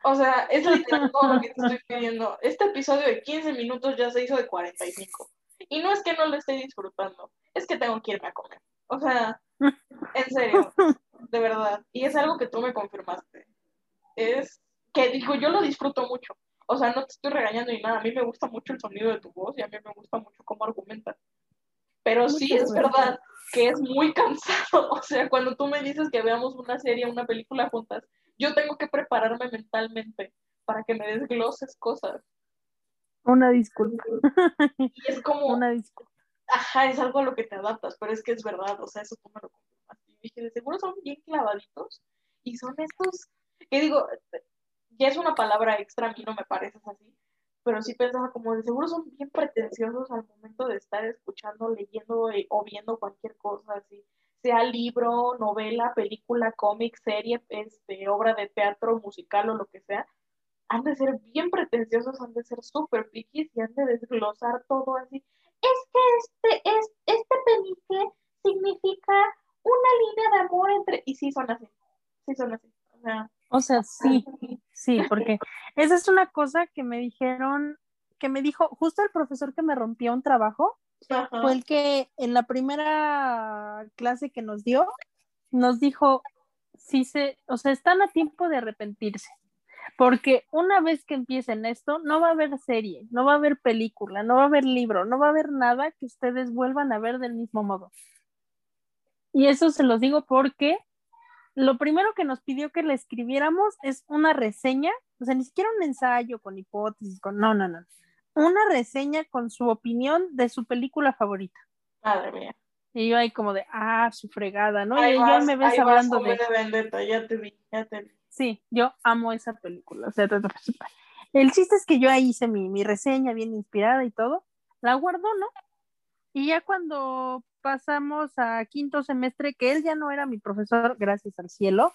O sea, es literal todo lo que te estoy pidiendo. Este episodio de 15 minutos ya se hizo de 45. Y no es que no lo esté disfrutando, es que tengo que irme a comer. O sea, en serio, de verdad. Y es algo que tú me confirmaste. Es que digo, yo lo disfruto mucho. O sea, no te estoy regañando ni nada. A mí me gusta mucho el sonido de tu voz y a mí me gusta mucho cómo argumentas. Pero sí es verdad que es muy cansado. O sea, cuando tú me dices que veamos una serie, una película juntas, yo tengo que prepararme mentalmente para que me desgloses cosas. Una disculpa. Y es como. Una disculpa. Ajá, es algo a lo que te adaptas, pero es que es verdad, o sea, eso tú me lo confirmas. Y dije, de seguro son bien clavaditos y son estos, que digo, ya es una palabra extra, a mí no me parece así, pero sí pensaba como de seguro son bien pretenciosos al momento de estar escuchando, leyendo o viendo cualquier cosa así, sea libro, novela, película, cómic, serie, este, obra de teatro, musical o lo que sea han de ser bien pretenciosos, han de ser súper piquis y han de desglosar todo así. Es que este, es, este penique significa una línea de amor entre... Y sí son así, sí son así. O sea, o sea sí, sí, porque esa es una cosa que me dijeron, que me dijo justo el profesor que me rompió un trabajo, fue el que en la primera clase que nos dio, nos dijo, sí se, o sea, están a tiempo de arrepentirse porque una vez que empiecen esto, no va a haber serie, no va a haber película, no va a haber libro, no va a haber nada que ustedes vuelvan a ver del mismo modo. Y eso se los digo porque lo primero que nos pidió que le escribiéramos es una reseña, o sea, ni siquiera un ensayo con hipótesis, con no, no, no. Una reseña con su opinión de su película favorita. Madre mía. Y yo ahí como de, ah, su fregada, ¿no? y ya me ves hablando de... Vendetta, ya te vi, ya te vi. Sí, yo amo esa película. O sea, el chiste es que yo ahí hice mi, reseña bien inspirada y todo. La guardo, ¿no? Y ya cuando pasamos a quinto semestre, que él ya no era mi profesor, gracias al cielo,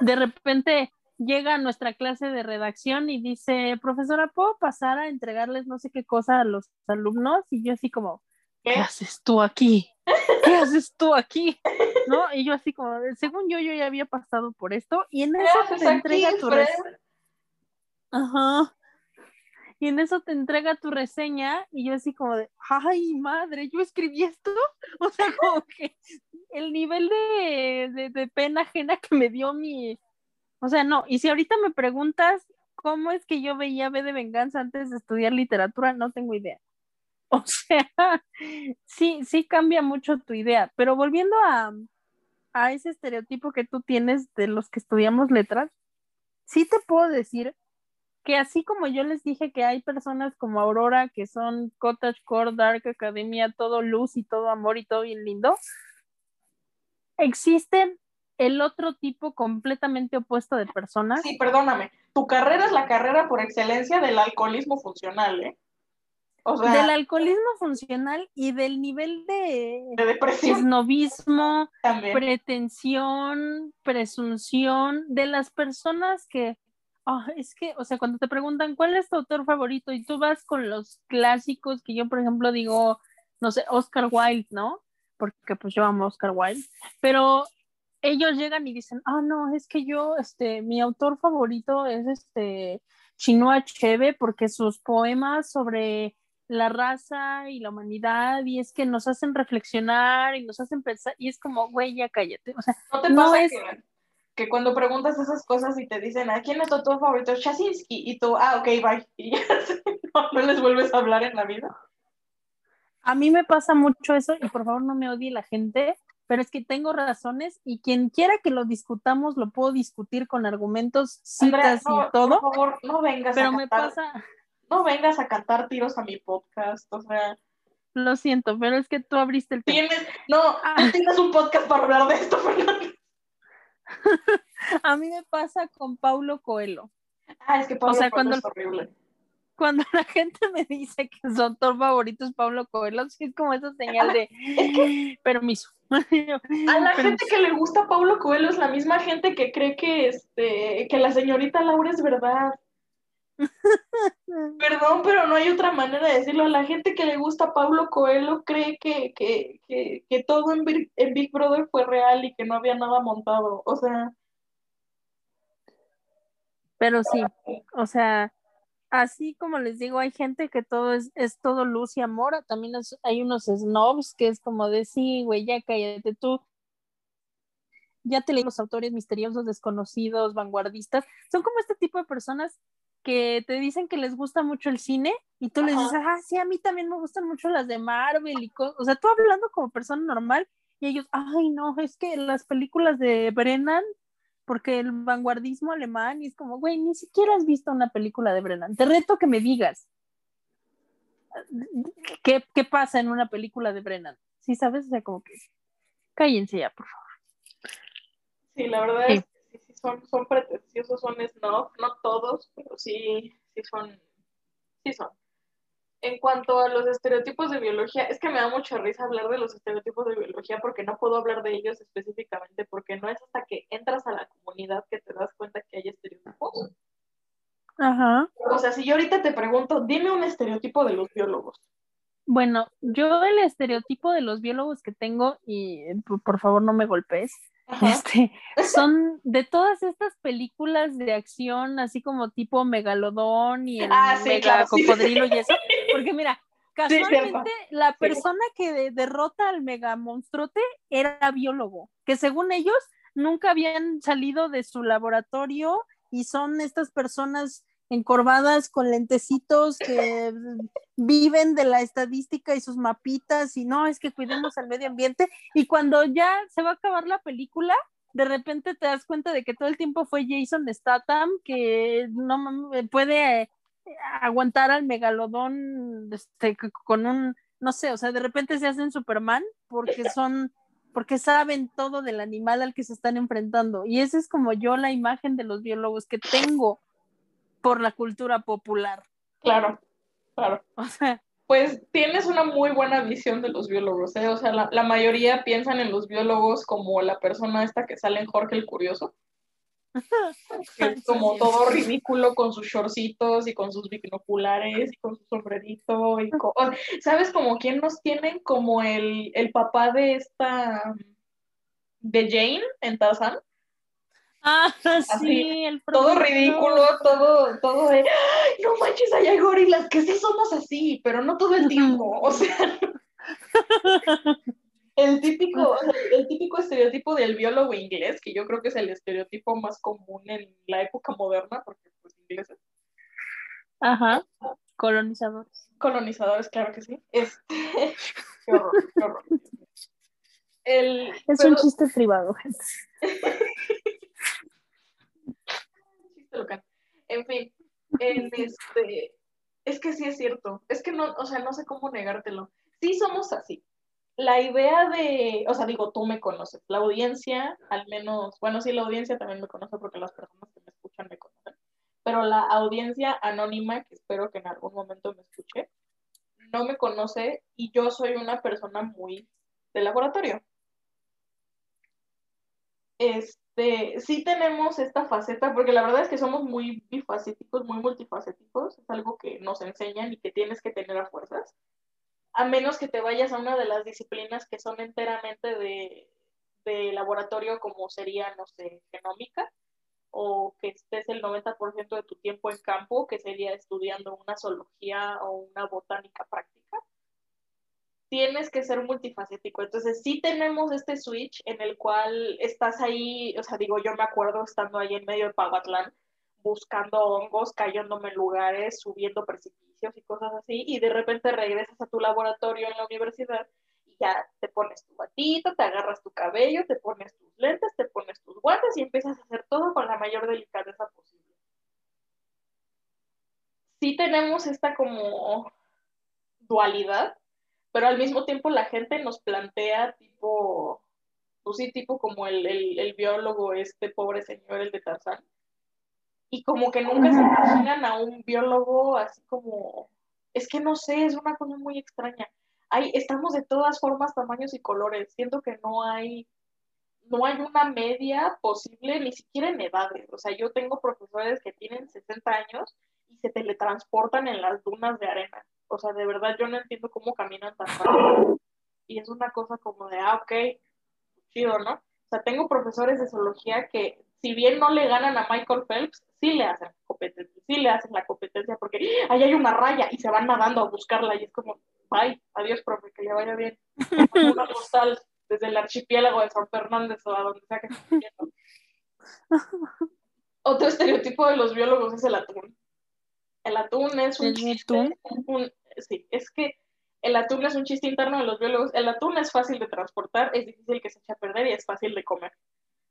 de repente llega nuestra clase de redacción y dice, profesora, ¿puedo pasar a entregarles no sé qué cosa a los alumnos? Y yo así como, ¿qué haces tú aquí? ¿Qué haces tú aquí? ¿No? Y yo así como, según yo, yo ya había pasado por esto y en eso te entrega tu reseña. Ajá. Y en eso te entrega tu reseña y yo así como de, ay madre, yo escribí esto. O sea, como que el nivel de, de pena ajena que me dio mi... O sea, no, y si ahorita me preguntas cómo es que yo veía B de Venganza antes de estudiar literatura, no tengo idea. O sea, sí, sí cambia mucho tu idea, pero volviendo a, ese estereotipo que tú tienes de los que estudiamos letras, sí te puedo decir que así como yo les dije que hay personas como Aurora que son Cottage Core, Dark Academia, todo luz y todo amor y todo bien lindo, existen el otro tipo completamente opuesto de personas. Sí, perdóname, tu carrera es la carrera por excelencia del alcoholismo funcional, ¿eh? O sea, del alcoholismo funcional y del nivel de, de depresión. novismo, pretensión, presunción de las personas que, oh, es que, o sea, cuando te preguntan cuál es tu autor favorito y tú vas con los clásicos que yo, por ejemplo, digo, no sé, Oscar Wilde, ¿no? Porque pues yo amo Oscar Wilde, pero ellos llegan y dicen, ah, no, es que yo, este, mi autor favorito es este Chinua Achebe porque sus poemas sobre la raza y la humanidad y es que nos hacen reflexionar y nos hacen pensar y es como, güey, ya cállate. O sea, ¿no te pasa que, que, cuando preguntas esas cosas y te dicen, ¿a quién es tu autor favorito? Chasinski y tú, ah, ok, bye. Y ya no, no les vuelves a hablar en la vida. A mí me pasa mucho eso y por favor no me odie la gente, pero es que tengo razones y quien quiera que lo discutamos lo puedo discutir con argumentos, citas y todo. Por favor, no vengas pero me pasa no vengas a cantar tiros a mi podcast, o sea. Lo siento, pero es que tú abriste el tema. Tienes, no, ah. tienes un podcast para hablar de esto, Fernando. a mí me pasa con Paulo Coelho. Ah, es que Paulo Coelho es horrible. Cuando la gente me dice que su autor favorito es Paulo Coelho, es como esa señal de permiso. A la gente que le gusta Paulo Coelho es la misma gente que cree que, este, que la señorita Laura es verdad. Perdón, pero no hay otra manera de decirlo. La gente que le gusta a Pablo Coelho cree que, que, que, todo en, Big Brother fue real y que no había nada montado. O sea. Pero sí, o sea, así como les digo, hay gente que todo es, es todo luz y amor. También hay unos snobs que es como de sí, güey, ya cállate tú. Ya te leí los autores misteriosos, desconocidos, vanguardistas. Son como este tipo de personas que te dicen que les gusta mucho el cine y tú les dices, ah, sí, a mí también me gustan mucho las de Marvel y cosas, o sea, tú hablando como persona normal y ellos, ay, no, es que las películas de Brennan, porque el vanguardismo alemán, y es como, güey, ni siquiera has visto una película de Brennan, te reto que me digas, ¿qué, qué pasa en una película de Brennan? Sí, sabes, o sea, como que cállense ya, por favor. Sí, la verdad es son, son pretenciosos, son snob, no todos, pero sí, sí son, sí son. En cuanto a los estereotipos de biología, es que me da mucha risa hablar de los estereotipos de biología porque no puedo hablar de ellos específicamente, porque no es hasta que entras a la comunidad que te das cuenta que hay estereotipos. Ajá. O sea, si yo ahorita te pregunto, dime un estereotipo de los biólogos. Bueno, yo el estereotipo de los biólogos que tengo, y por favor no me golpes, este, son de todas estas películas de acción, así como tipo Megalodón y el ah, mega cocodrilo y eso, porque mira, casualmente la persona que derrota al mega monstruote era biólogo, que según ellos nunca habían salido de su laboratorio y son estas personas encorvadas con lentecitos que viven de la estadística y sus mapitas y no, es que cuidemos al medio ambiente y cuando ya se va a acabar la película, de repente te das cuenta de que todo el tiempo fue Jason Statham que no puede eh, aguantar al megalodón este, con un, no sé, o sea, de repente se hacen Superman porque son porque saben todo del animal al que se están enfrentando. Y esa es como yo la imagen de los biólogos que tengo por la cultura popular. Claro, claro. O sea, pues tienes una muy buena visión de los biólogos, ¿eh? O sea, la, mayoría piensan en los biólogos como la persona esta que sale en Jorge el Curioso. es como todo ridículo con sus shortcitos y con sus binoculares y con su sombrerito y ¿sabes como quién nos tienen como el, el papá de esta de Jane en Tarzan? Ah, sí, el Todo ridículo, todo, todo de, no manches, hay gorilas, que sí somos así, pero no todo el tiempo, o sea. el típico, el típico estereotipo del biólogo inglés, que yo creo que es el estereotipo más común en la época moderna, porque pues ingleses. Ajá, colonizadores. Colonizadores, claro que sí. Este, qué horror, qué horror. es un chiste privado, gente. En este, es que sí es cierto, es que no, o sea, no sé cómo negártelo. Sí somos así. La idea de, o sea, digo, tú me conoces, la audiencia, al menos, bueno, sí, la audiencia también me conoce porque las personas que me escuchan me conocen, pero la audiencia anónima, que espero que en algún momento me escuche, no me conoce y yo soy una persona muy de laboratorio. Este, sí tenemos esta faceta, porque la verdad es que somos muy bifacéticos, muy multifacéticos, es algo que nos enseñan y que tienes que tener a fuerzas, a menos que te vayas a una de las disciplinas que son enteramente de, de laboratorio, como sería, no sé, genómica, o que estés el 90% de tu tiempo en campo, que sería estudiando una zoología o una botánica práctica, tienes que ser multifacético. Entonces, sí tenemos este switch en el cual estás ahí, o sea, digo, yo me acuerdo estando ahí en medio de Pagatlán, buscando hongos, cayéndome en lugares, subiendo precipicios y cosas así, y de repente regresas a tu laboratorio en la universidad ya te pones tu batito, te agarras tu cabello, te pones tus lentes, te pones tus guantes y empiezas a hacer todo con la mayor delicadeza posible. Sí tenemos esta como dualidad, pero al mismo tiempo la gente nos plantea tipo, pues sí, tipo como el, el, biólogo, este pobre señor, el de Tarzán, y como que nunca se imaginan a un biólogo así como, es que no sé, es una cosa muy extraña hay, estamos de todas formas, tamaños y colores. Siento que no hay, no hay una media posible, ni siquiera en edades. O sea, yo tengo profesores que tienen 60 años y se teletransportan en las dunas de arena. O sea, de verdad yo no entiendo cómo caminan tan rápido. Y es una cosa como de, ah, ok, chido, ¿no? O sea, tengo profesores de zoología que, si bien no le ganan a Michael Phelps, sí le hacen competencia, sí le hacen la competencia porque ahí hay una raya y se van nadando a buscarla y es como, bye, adiós, profe, que le vaya bien. Una postal desde el archipiélago de San Fernández o a donde sea que esté Otro estereotipo de los biólogos es el atún. El atún es un chiste. sí, es que el atún es un chiste interno de los biólogos. El atún es fácil de transportar, es difícil que se eche a perder y es fácil de comer.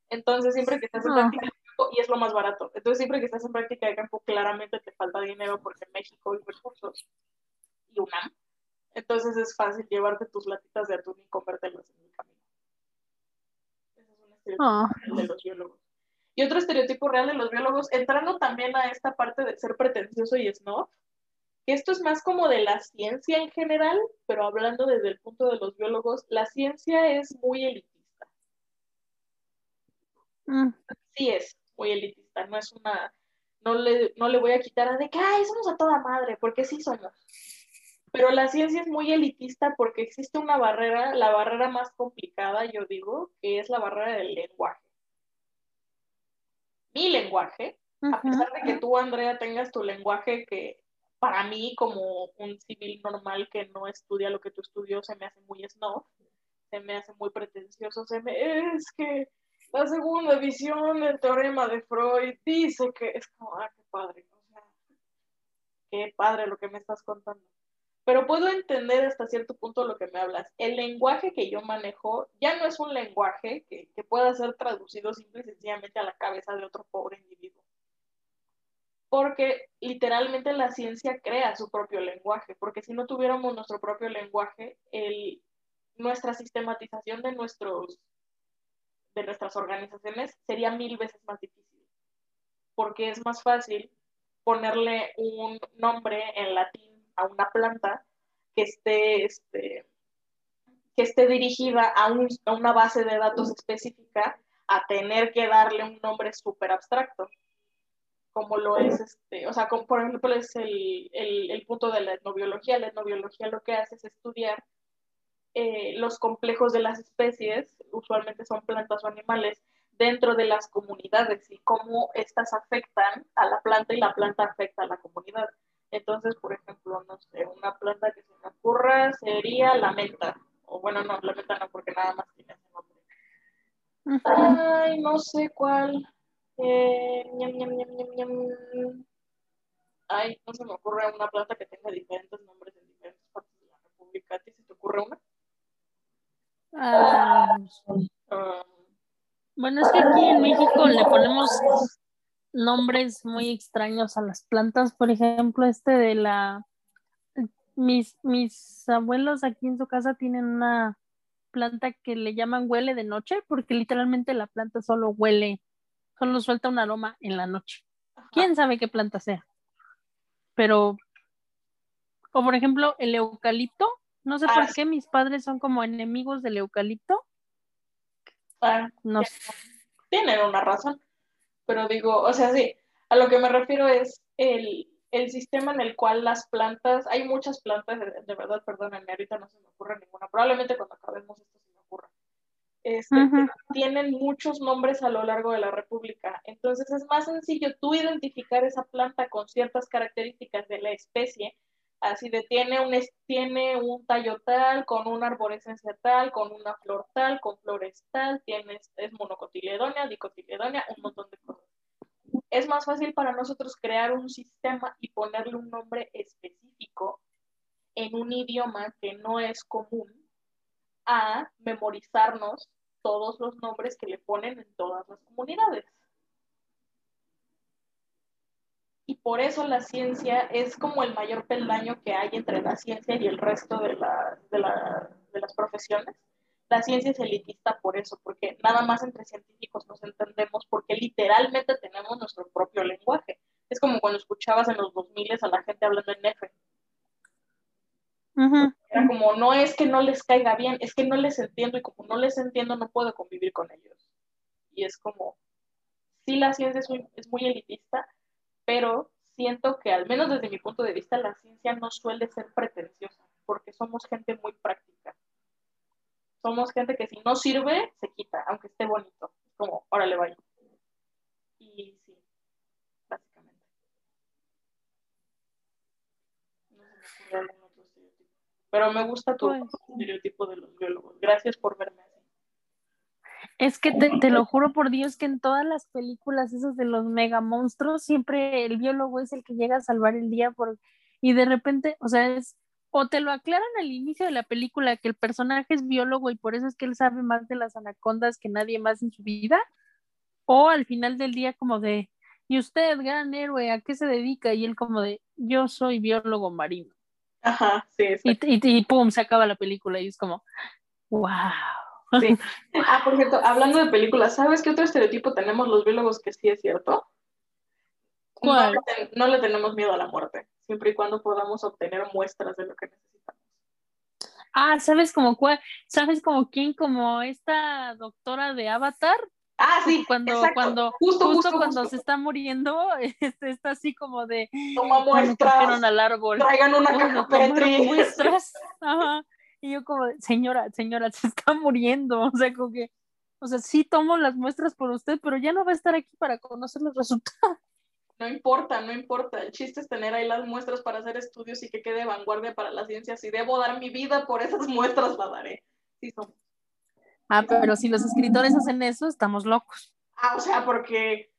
Entonces, siempre que estás en ah. práctica de campo, y es lo más barato, entonces siempre que estás en práctica de campo, claramente te falta dinero porque en México hay recursos y una entonces es fácil llevarte tus latitas de atún y comértelas en el camino. Ese es un estereotipo ah. de los biólogos. Y otro estereotipo real de los biólogos, entrando también a esta parte de ser pretencioso y snob, que esto es más como de la ciencia en general, pero hablando desde el punto de los biólogos, la ciencia es muy elitista. Mm. Sí es muy elitista, no es una, no le, no le voy a quitar a de que, ay, somos a toda madre, porque sí somos. Pero la ciencia es muy elitista porque existe una barrera, la barrera más complicada, yo digo, que es la barrera del lenguaje. Mi lenguaje, a pesar de que tú, Andrea, tengas tu lenguaje que para mí, como un civil normal que no estudia lo que tú estudias, se me hace muy snob, se me hace muy pretencioso, se me... Es que la segunda edición del teorema de Freud dice que es como, ah, qué padre, o sea, qué padre lo que me estás contando pero puedo entender hasta cierto punto lo que me hablas. El lenguaje que yo manejo ya no es un lenguaje que, pueda ser traducido simple y sencillamente a la cabeza de otro pobre individuo. Porque literalmente la ciencia crea su propio lenguaje, porque si no tuviéramos nuestro propio lenguaje, el, nuestra sistematización de, nuestros, de nuestras organizaciones sería mil veces más difícil, porque es más fácil ponerle un nombre en latín a una planta que esté, este, que esté dirigida a, una base de datos específica a tener que darle un nombre súper abstracto, como lo es, este, o sea, por ejemplo es el, el, punto de la etnobiología. La etnobiología lo que hace es estudiar eh, los complejos de las especies, usualmente son plantas o animales, dentro de las comunidades y cómo éstas afectan a la planta y la planta afecta a la comunidad. Entonces, por ejemplo, no sé, una planta que se me ocurra sería la menta. O bueno, no, la menta no, porque nada más tiene ese nombre. Ay, no sé cuál. Eh, Ay, no se me ocurre una planta que tenga diferentes nombres en diferentes partes de la República. ¿A se te ocurre una? Ah, ah. bueno, es que aquí en México le ponemos nombres muy extraños a las plantas. Por ejemplo, este de la... Mis, mis abuelos aquí en su casa tienen una planta que le llaman huele de noche porque literalmente la planta solo huele, solo suelta un aroma en la noche. ¿Quién sabe qué planta sea? Pero, o por ejemplo, el eucalipto, no sé por Ah, qué mis padres son como enemigos del eucalipto. Ah, No sé. tienen una razón, pero digo, o sea, sí, a lo que me refiero es el, el sistema en el cual las plantas, hay muchas plantas, de, de verdad, perdónenme, ahorita no se me ocurre ninguna, probablemente cuando acabemos esto se me ocurra. Este, tienen muchos nombres a lo largo de la República, entonces es más sencillo tú identificar esa planta con ciertas características de la especie, así de tiene un, tiene un tallo tal, con una arborescencia tal, con una flor tal, con flores tal, es monocotiledónea, dicotiledónea, un montón de cosas. Es más fácil para nosotros crear un sistema y ponerle un nombre específico en un idioma que no es común a memorizarnos todos los nombres que le ponen en todas las comunidades. Y por eso la ciencia es como el mayor peldaño que hay entre la ciencia y el resto de, la, de, la, de las profesiones. La ciencia es elitista por eso, porque nada más entre científicos nos entendemos, porque literalmente tenemos nuestro propio lenguaje. Es como cuando escuchabas en los 2000 a la gente hablando en F. Era como, no es que no les caiga bien, es que no les entiendo y como no les entiendo no puedo convivir con ellos. Y es como, sí la ciencia es muy, es muy elitista, pero siento que al menos desde mi punto de vista la ciencia no suele ser pretenciosa, porque somos gente muy práctica. Somos gente que si no sirve, se quita, aunque esté bonito. Como, órale, vaya. Y sí, básicamente. No se me ocurre algún otro estereotipo. Pero me gusta tu Pues, estereotipo de los biólogos. Gracias por verme así. Es que te, te lo juro por Dios que en todas las películas esas de los mega monstruos, siempre el biólogo es el que llega a salvar el día por, y de repente, o sea, es, o te lo aclaran al inicio de la película que el personaje es biólogo y por eso es que él sabe más de las anacondas que nadie más en su vida, o al final del día como de, ¿y usted, gran héroe, a qué se dedica? Y él como de, yo soy biólogo marino. Ajá, sí, Y, y, y pum, se acaba la película y es como, wow. Sí. Ah, por cierto, hablando de películas, ¿sabes qué otro estereotipo tenemos los biólogos que sí es cierto? ¿Cuál? No, le no le tenemos miedo a la muerte, siempre y cuando podamos obtener muestras de lo que necesitamos. Ah, ¿sabes como cuál? ¿Sabes como quién? Como esta doctora de Avatar. Ah, sí, cuando, exacto. cuando, justo, justo, justo, cuando justo. se está muriendo, este, está así como de Toma "Ya me muestras, trajeron al árbol. traigan una caja Petri. muestras. Ajá. Y yo como, señora, señora, se está muriendo. O sea, como que, o sea, sí tomo las muestras por usted, pero ya no va a estar aquí para conocer los resultados. No importa, no importa. El chiste es tener ahí las muestras para hacer estudios y que quede vanguardia para la ciencia. Si debo dar mi vida por esas muestras, la daré. Sí, somos. Ah, pero si los escritores hacen eso, estamos locos. Ah, o sea, porque.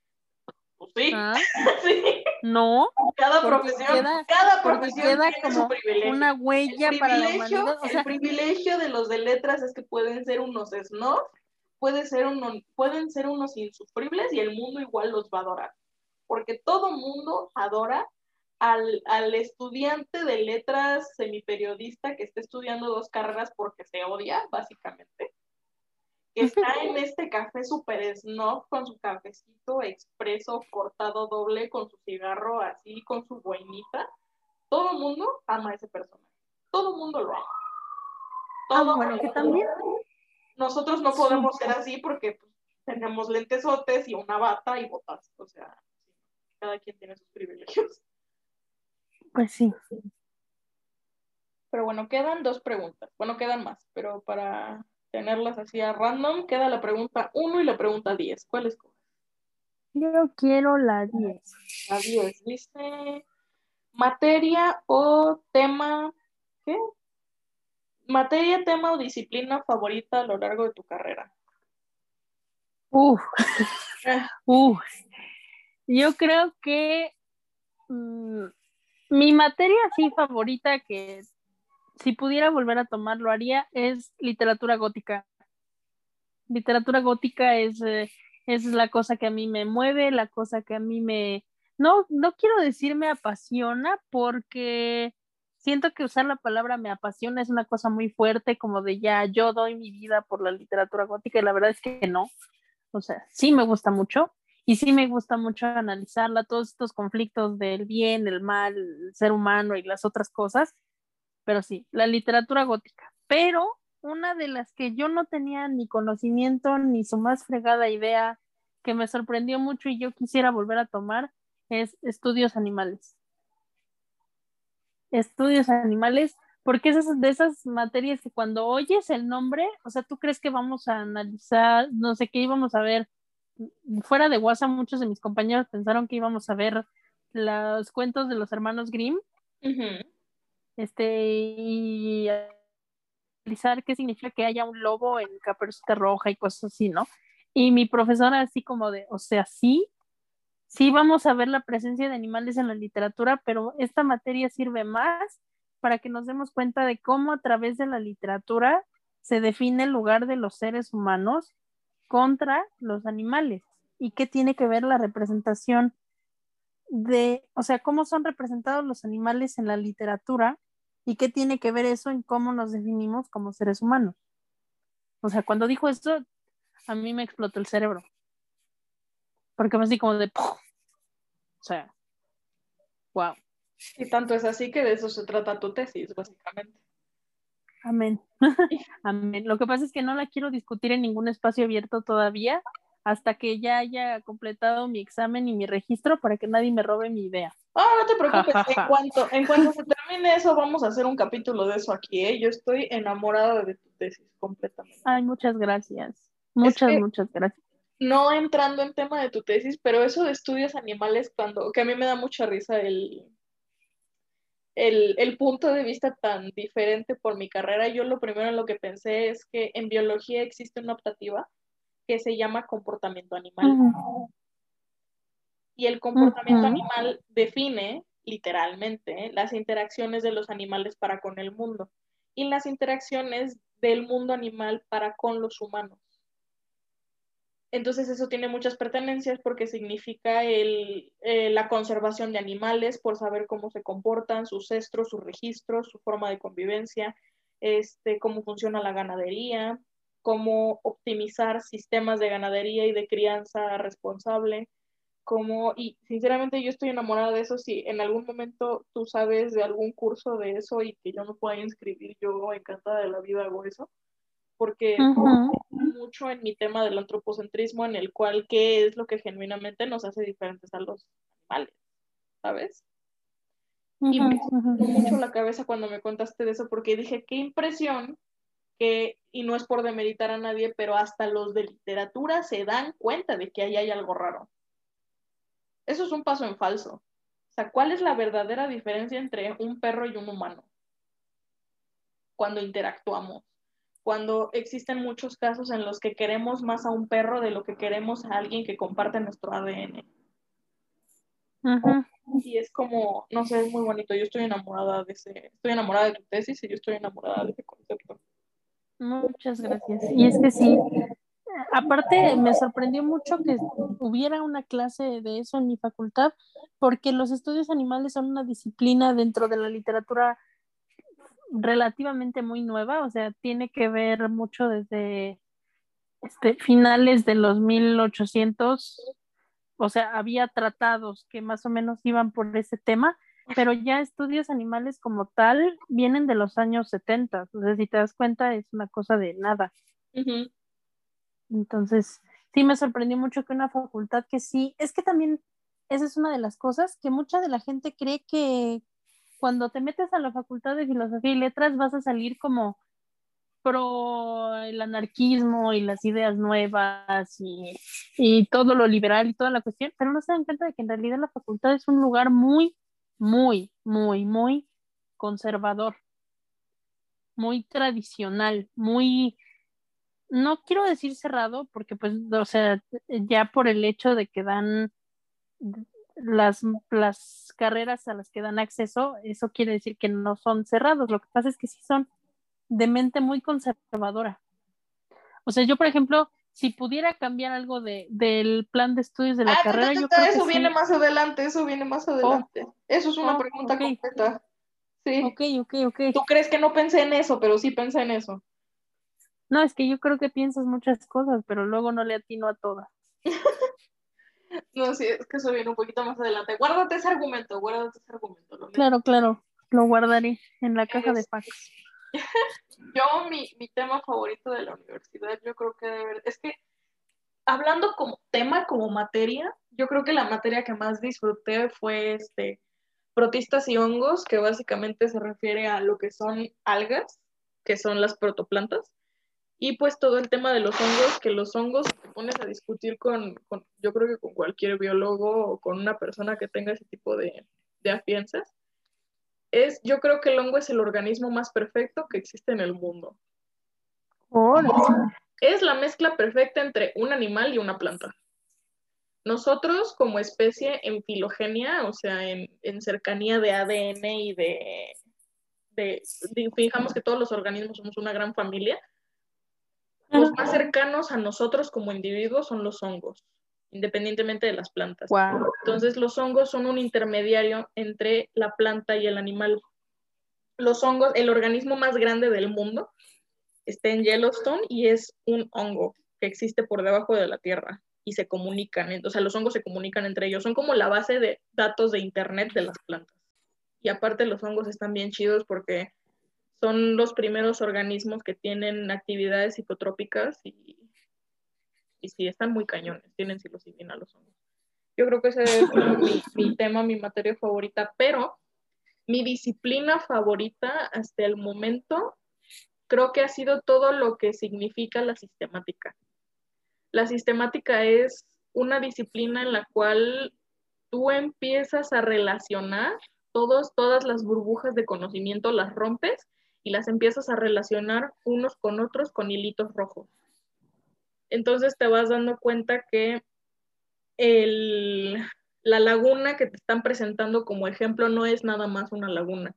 Pues sí, ¿Ah? sí. No, Cada profesión, queda- cada profesión queda tiene como su privilegio. una huella el para la humanidad. O el sea, privilegio de los de letras es que pueden ser unos snob, puede ser uno, pueden ser unos insufribles y el mundo igual los va a adorar. Porque todo mundo adora al, al estudiante de letras semiperiodista que está estudiando dos carreras porque se odia, básicamente. Que está en este café super snob con su cafecito expreso cortado doble, con su cigarro así, con su boinita. Todo el mundo ama a ese personaje. Todo el mundo lo ama. ah, Todo bueno, que también nosotros no podemos ser así porque pues, tenemos lentesotes y una bata y botas. O sea, cada quien tiene sus privilegios. Pues sí. Pero bueno, quedan dos preguntas. Bueno, quedan más, pero para tenerlas así a random, queda la pregunta 1 y la pregunta 10. ¿Cuál es? Yo quiero la 10. La 10. Dice materia o tema. ¿Qué? Materia, tema o disciplina favorita a lo largo de tu carrera. Uf. Eh. Uf. Yo creo que mm, mi materia sí favorita que si pudiera volver a tomar lo haría es literatura gótica. Literatura gótica es, eh, es la cosa que a mí me mueve, la cosa que a mí me, no, no quiero decir me apasiona porque siento que usar la palabra me apasiona es una cosa muy fuerte, como de ya yo doy mi vida por la literatura gótica y la verdad es que no. O sea, sí me gusta mucho y sí me gusta mucho analizarla, todos estos conflictos del bien, el mal, el ser humano y las otras cosas, pero sí, la literatura gótica. Pero una de las que yo no tenía ni conocimiento ni su más fregada idea, que me sorprendió mucho y yo quisiera volver a tomar, es estudios animales. Estudios animales, porque es de esas materias que cuando oyes el nombre, o sea, tú crees que vamos a analizar, no sé qué íbamos a ver. Fuera de WhatsApp, muchos de mis compañeros pensaron que íbamos a ver los cuentos de los hermanos Grimm. Este, y analizar qué significa que haya un lobo en caperucita roja y cosas así, ¿no? Y mi profesora así como de, o sea, sí, sí vamos a ver la presencia de animales en la literatura, pero esta materia sirve más para que nos demos cuenta de cómo a través de la literatura se define el lugar de los seres humanos contra los animales y qué tiene que ver la representación de, o sea, cómo son representados los animales en la literatura y qué tiene que ver eso en cómo nos definimos como seres humanos. O sea, cuando dijo esto, a mí me explotó el cerebro. Porque me así como de, o sea, wow. Y tanto es así que de eso se trata tu tesis, básicamente. Amén. Amén. Lo que pasa es que no la quiero discutir en ningún espacio abierto todavía hasta que ya haya completado mi examen y mi registro para que nadie me robe mi idea. Ah, no te preocupes, en cuanto, en cuanto se termine eso, vamos a hacer un capítulo de eso aquí, ¿eh? Yo estoy enamorada de tu tesis completamente. Ay, muchas gracias. Muchas, muchas gracias no entrando en tema de tu tesis, pero eso de estudios animales, cuando, que a mí me da mucha risa el, el, punto de vista tan diferente por mi carrera, yo lo primero en lo que pensé es que en biología existe una optativa que se llama comportamiento animal. Y el comportamiento animal define literalmente las interacciones de los animales para con el mundo y las interacciones del mundo animal para con los humanos. Entonces eso tiene muchas pertenencias porque significa el, eh, la conservación de animales por saber cómo se comportan, sus estros, sus registros, su forma de convivencia, este, cómo funciona la ganadería, cómo optimizar sistemas de ganadería y de crianza responsable, cómo, y sinceramente yo estoy enamorada de eso, si en algún momento tú sabes de algún curso de eso y que yo no pueda inscribir, yo encantada de la vida hago eso porque mucho en mi tema del antropocentrismo, en el cual qué es lo que genuinamente nos hace diferentes a los animales, ¿sabes? y me mucho la cabeza cuando me contaste de eso, porque dije, qué impresión que, y no es por demeritar a nadie, pero hasta los de literatura se dan cuenta de que ahí hay algo raro. Eso es un paso en falso. O sea, ¿cuál es la verdadera diferencia entre un perro y un humano? Cuando interactuamos cuando existen muchos casos en los que queremos más a un perro de lo que queremos a alguien que comparte nuestro ADN. Y es como, no sé, es muy bonito. Yo estoy enamorada de ese, estoy enamorada de tu tesis y yo estoy enamorada de ese concepto. Muchas gracias. Y es que sí, aparte me sorprendió mucho que hubiera una clase de eso en mi facultad, porque los estudios animales son una disciplina dentro de la literatura relativamente muy nueva, o sea, tiene que ver mucho desde este, finales de los 1800, o sea, había tratados que más o menos iban por ese tema, pero ya estudios animales como tal vienen de los años 70, o sea, si te das cuenta es una cosa de nada. Entonces, sí me sorprendió mucho que una facultad que sí, es que también esa es una de las cosas que mucha de la gente cree que, cuando te metes a la Facultad de Filosofía y Letras vas a salir como pro el anarquismo y las ideas nuevas y, todo lo liberal y toda la cuestión, pero no se dan cuenta de que en realidad la facultad es un lugar muy, muy, muy, muy conservador, muy tradicional, muy, no quiero decir cerrado, porque pues, o sea, ya por el hecho de que dan las, las carreras a las que dan acceso, eso quiere decir que no son cerrados. Lo que pasa es que sí son de mente muy conservadora. O sea, yo, por ejemplo, si pudiera cambiar algo de, del plan de estudios de la Ah, carrera, yo creo eso que viene sí. más adelante, eso viene más adelante. eso es una oh, pregunta ok. completa. Sí. Ok, ok, ok. Tú crees que no pensé en eso, pero sí pensé en eso. No, es que yo creo que piensas muchas cosas, pero luego no le atino a todas. No, sí, es que eso viene un poquito más adelante. Guárdate ese argumento, guárdate ese argumento. lo Claro, claro, lo guardaré en la caja de Es- fax. Yo, mi, mi tema favorito de la universidad, yo creo que debe haber- es que hablando como tema, como materia, yo creo que la materia que más disfruté fue este protistas y hongos, que básicamente se refiere a lo que son algas, que son las protoplantas, y pues todo el tema de los hongos, que los hongos te pones a discutir con, con- yo creo que con cualquier biólogo o con una persona que tenga ese tipo de, de afianzas, es, yo creo que el hongo es el organismo más perfecto que existe en el mundo. Órale. Es la mezcla perfecta entre un animal y una planta. Nosotros, como especie en filogenia, o sea, en, en cercanía de ADN y de, de, de- fijamos que todos los organismos somos una gran familia, los más cercanos a nosotros como individuos son los hongos, independientemente de las plantas. Guau. Entonces, los hongos son un intermediario entre la planta y el animal. Los hongos, el organismo más grande del mundo, está en Yellowstone y es un hongo que existe por debajo de la tierra y se comunican. O sea, los hongos se comunican entre ellos. Son como la base de datos de Internet de las plantas. Y aparte, los hongos están bien chidos porque son los primeros organismos que tienen actividades psicotrópicas y, y sí, están muy cañones, tienen psilocibina los hongos. Yo creo que ese es mi, mi tema, mi materia favorita, pero mi disciplina favorita hasta el momento creo que ha sido todo lo que significa la sistemática. La sistemática es una disciplina en la cual tú empiezas a relacionar todos, todas las burbujas de conocimiento, las rompes y las empiezas a relacionar unos con otros con hilitos rojos. Entonces te vas dando cuenta que el, la laguna que te están presentando como ejemplo no es nada más una laguna,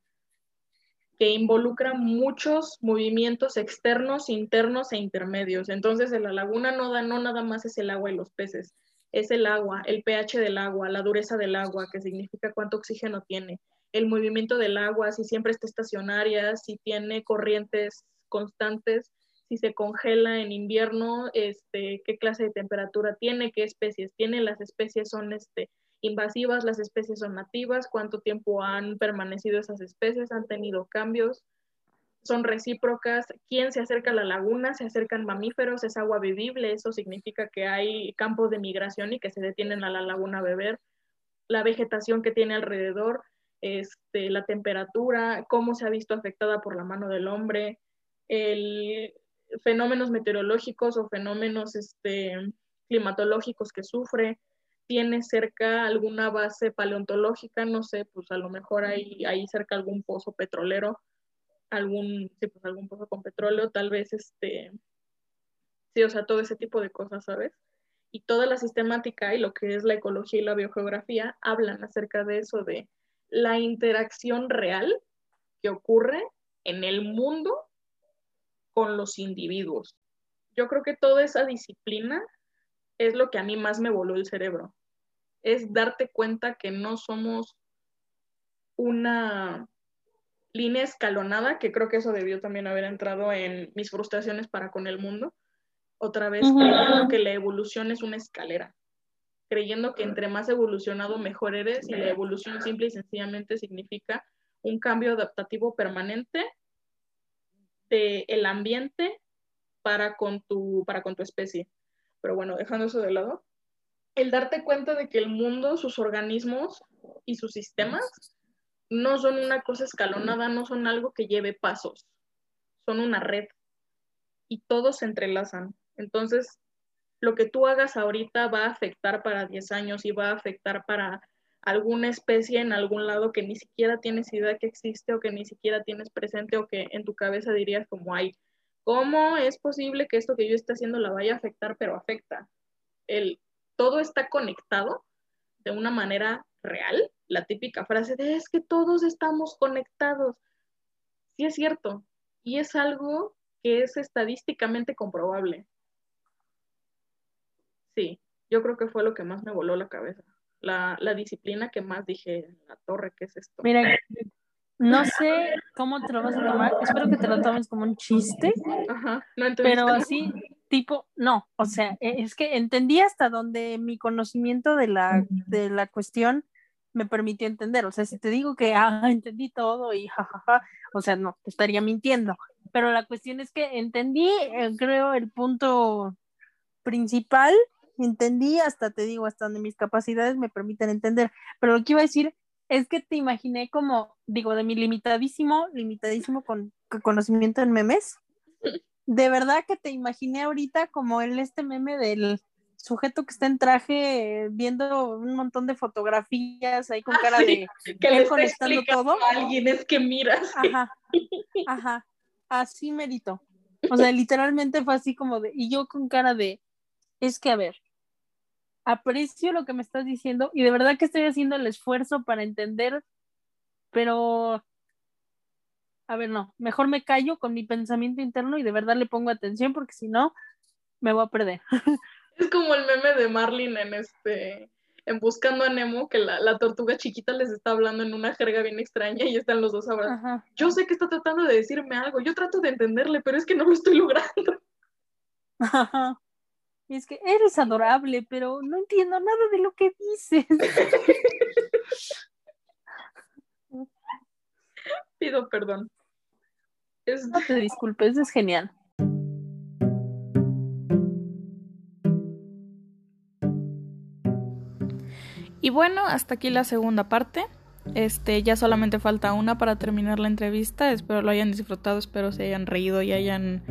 que involucra muchos movimientos externos, internos e intermedios. Entonces en la laguna no, da, no nada más es el agua y los peces, es el agua, el pH del agua, la dureza del agua, que significa cuánto oxígeno tiene, el movimiento del agua, si siempre está estacionaria, si tiene corrientes constantes, si se congela en invierno, este, qué clase de temperatura tiene, qué especies tiene, las especies son este, invasivas, las especies son nativas, cuánto tiempo han permanecido esas especies, han tenido cambios, son recíprocas, quién se acerca a la laguna, se acercan mamíferos, es agua vivible, eso significa que hay campos de migración y que se detienen a la laguna a beber, la vegetación que tiene alrededor, este, la temperatura, cómo se ha visto afectada por la mano del hombre, el, fenómenos meteorológicos o fenómenos este, climatológicos que sufre, tiene cerca alguna base paleontológica, no sé, pues a lo mejor hay ahí cerca algún pozo petrolero, algún, sí, pues algún pozo con petróleo, tal vez este, sí, o sea, todo ese tipo de cosas, ¿sabes? Y toda la sistemática y lo que es la ecología y la biogeografía hablan acerca de eso, de la interacción real que ocurre en el mundo con los individuos. Yo creo que toda esa disciplina es lo que a mí más me voló el cerebro. Es darte cuenta que no somos una línea escalonada, que creo que eso debió también haber entrado en mis frustraciones para con el mundo. Otra vez, creyendo que la evolución es una escalera, creyendo que entre más evolucionado mejor eres y la evolución simple y sencillamente significa un cambio adaptativo permanente del el ambiente para con, tu, para con tu especie. Pero bueno, dejando eso de lado, el darte cuenta de que el mundo, sus organismos y sus sistemas no son una cosa escalonada, no son algo que lleve pasos, son una red y todos se entrelazan. Entonces, lo que tú hagas ahorita va a afectar para 10 años y va a afectar para alguna especie en algún lado que ni siquiera tienes idea que existe o que ni siquiera tienes presente o que en tu cabeza dirías como, ay, ¿cómo es posible que esto que yo esté haciendo la vaya a afectar, pero afecta? El, todo está conectado de una manera real. La típica frase de es que todos estamos conectados. Sí es cierto. Y es algo que es estadísticamente comprobable. Sí, yo creo que fue lo que más me voló la cabeza. La, la disciplina que más dije, la torre, ¿qué es esto? Mira, no sé cómo te lo vas a tomar, espero que te lo tomes como un chiste, Ajá, no pero así, tipo, no, o sea, e, es que entendí hasta donde mi conocimiento de la, de la cuestión me permitió entender, o sea, si te digo que, ah, entendí todo y jajaja, o sea, no, te estaría mintiendo, pero la cuestión es que entendí, eh, creo, el punto principal, entendí hasta, te digo, hasta donde mis capacidades me permiten entender, pero lo que iba a decir es que te imaginé como, digo, de mi limitadísimo, limitadísimo con, conocimiento en memes, de verdad que te imaginé ahorita como el este meme del sujeto que está en traje viendo un montón de fotografías ahí con Ah, cara sí, de que le está todo. a alguien, es que miras. Ajá, ajá, así merito. O sea, literalmente fue así como de, y yo con cara de, es que a ver, aprecio lo que me estás diciendo y de verdad que estoy haciendo el esfuerzo para entender, pero, a ver, no, mejor me callo con mi pensamiento interno y de verdad le pongo atención porque si no, me voy a perder. Es como el meme de Marlin en este en Buscando a Nemo, que la, la tortuga chiquita les está hablando en una jerga bien extraña y están los dos abrazados. Ajá. Yo sé que está tratando de decirme algo, yo trato de entenderle, pero es que no lo estoy logrando. Ajá. Y es que eres adorable, pero no entiendo nada de lo que dices. Pido perdón. Es, No te disculpes, es genial. Y bueno, hasta aquí la segunda parte. Este, ya solamente falta una para terminar la entrevista. Espero lo hayan disfrutado, espero se hayan reído y hayan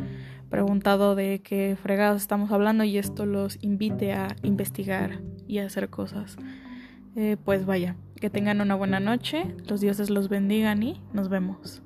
preguntado de qué fregados estamos hablando y esto los invite a investigar y a hacer cosas. Eh, pues vaya, que tengan una buena noche, los dioses los bendigan y nos vemos.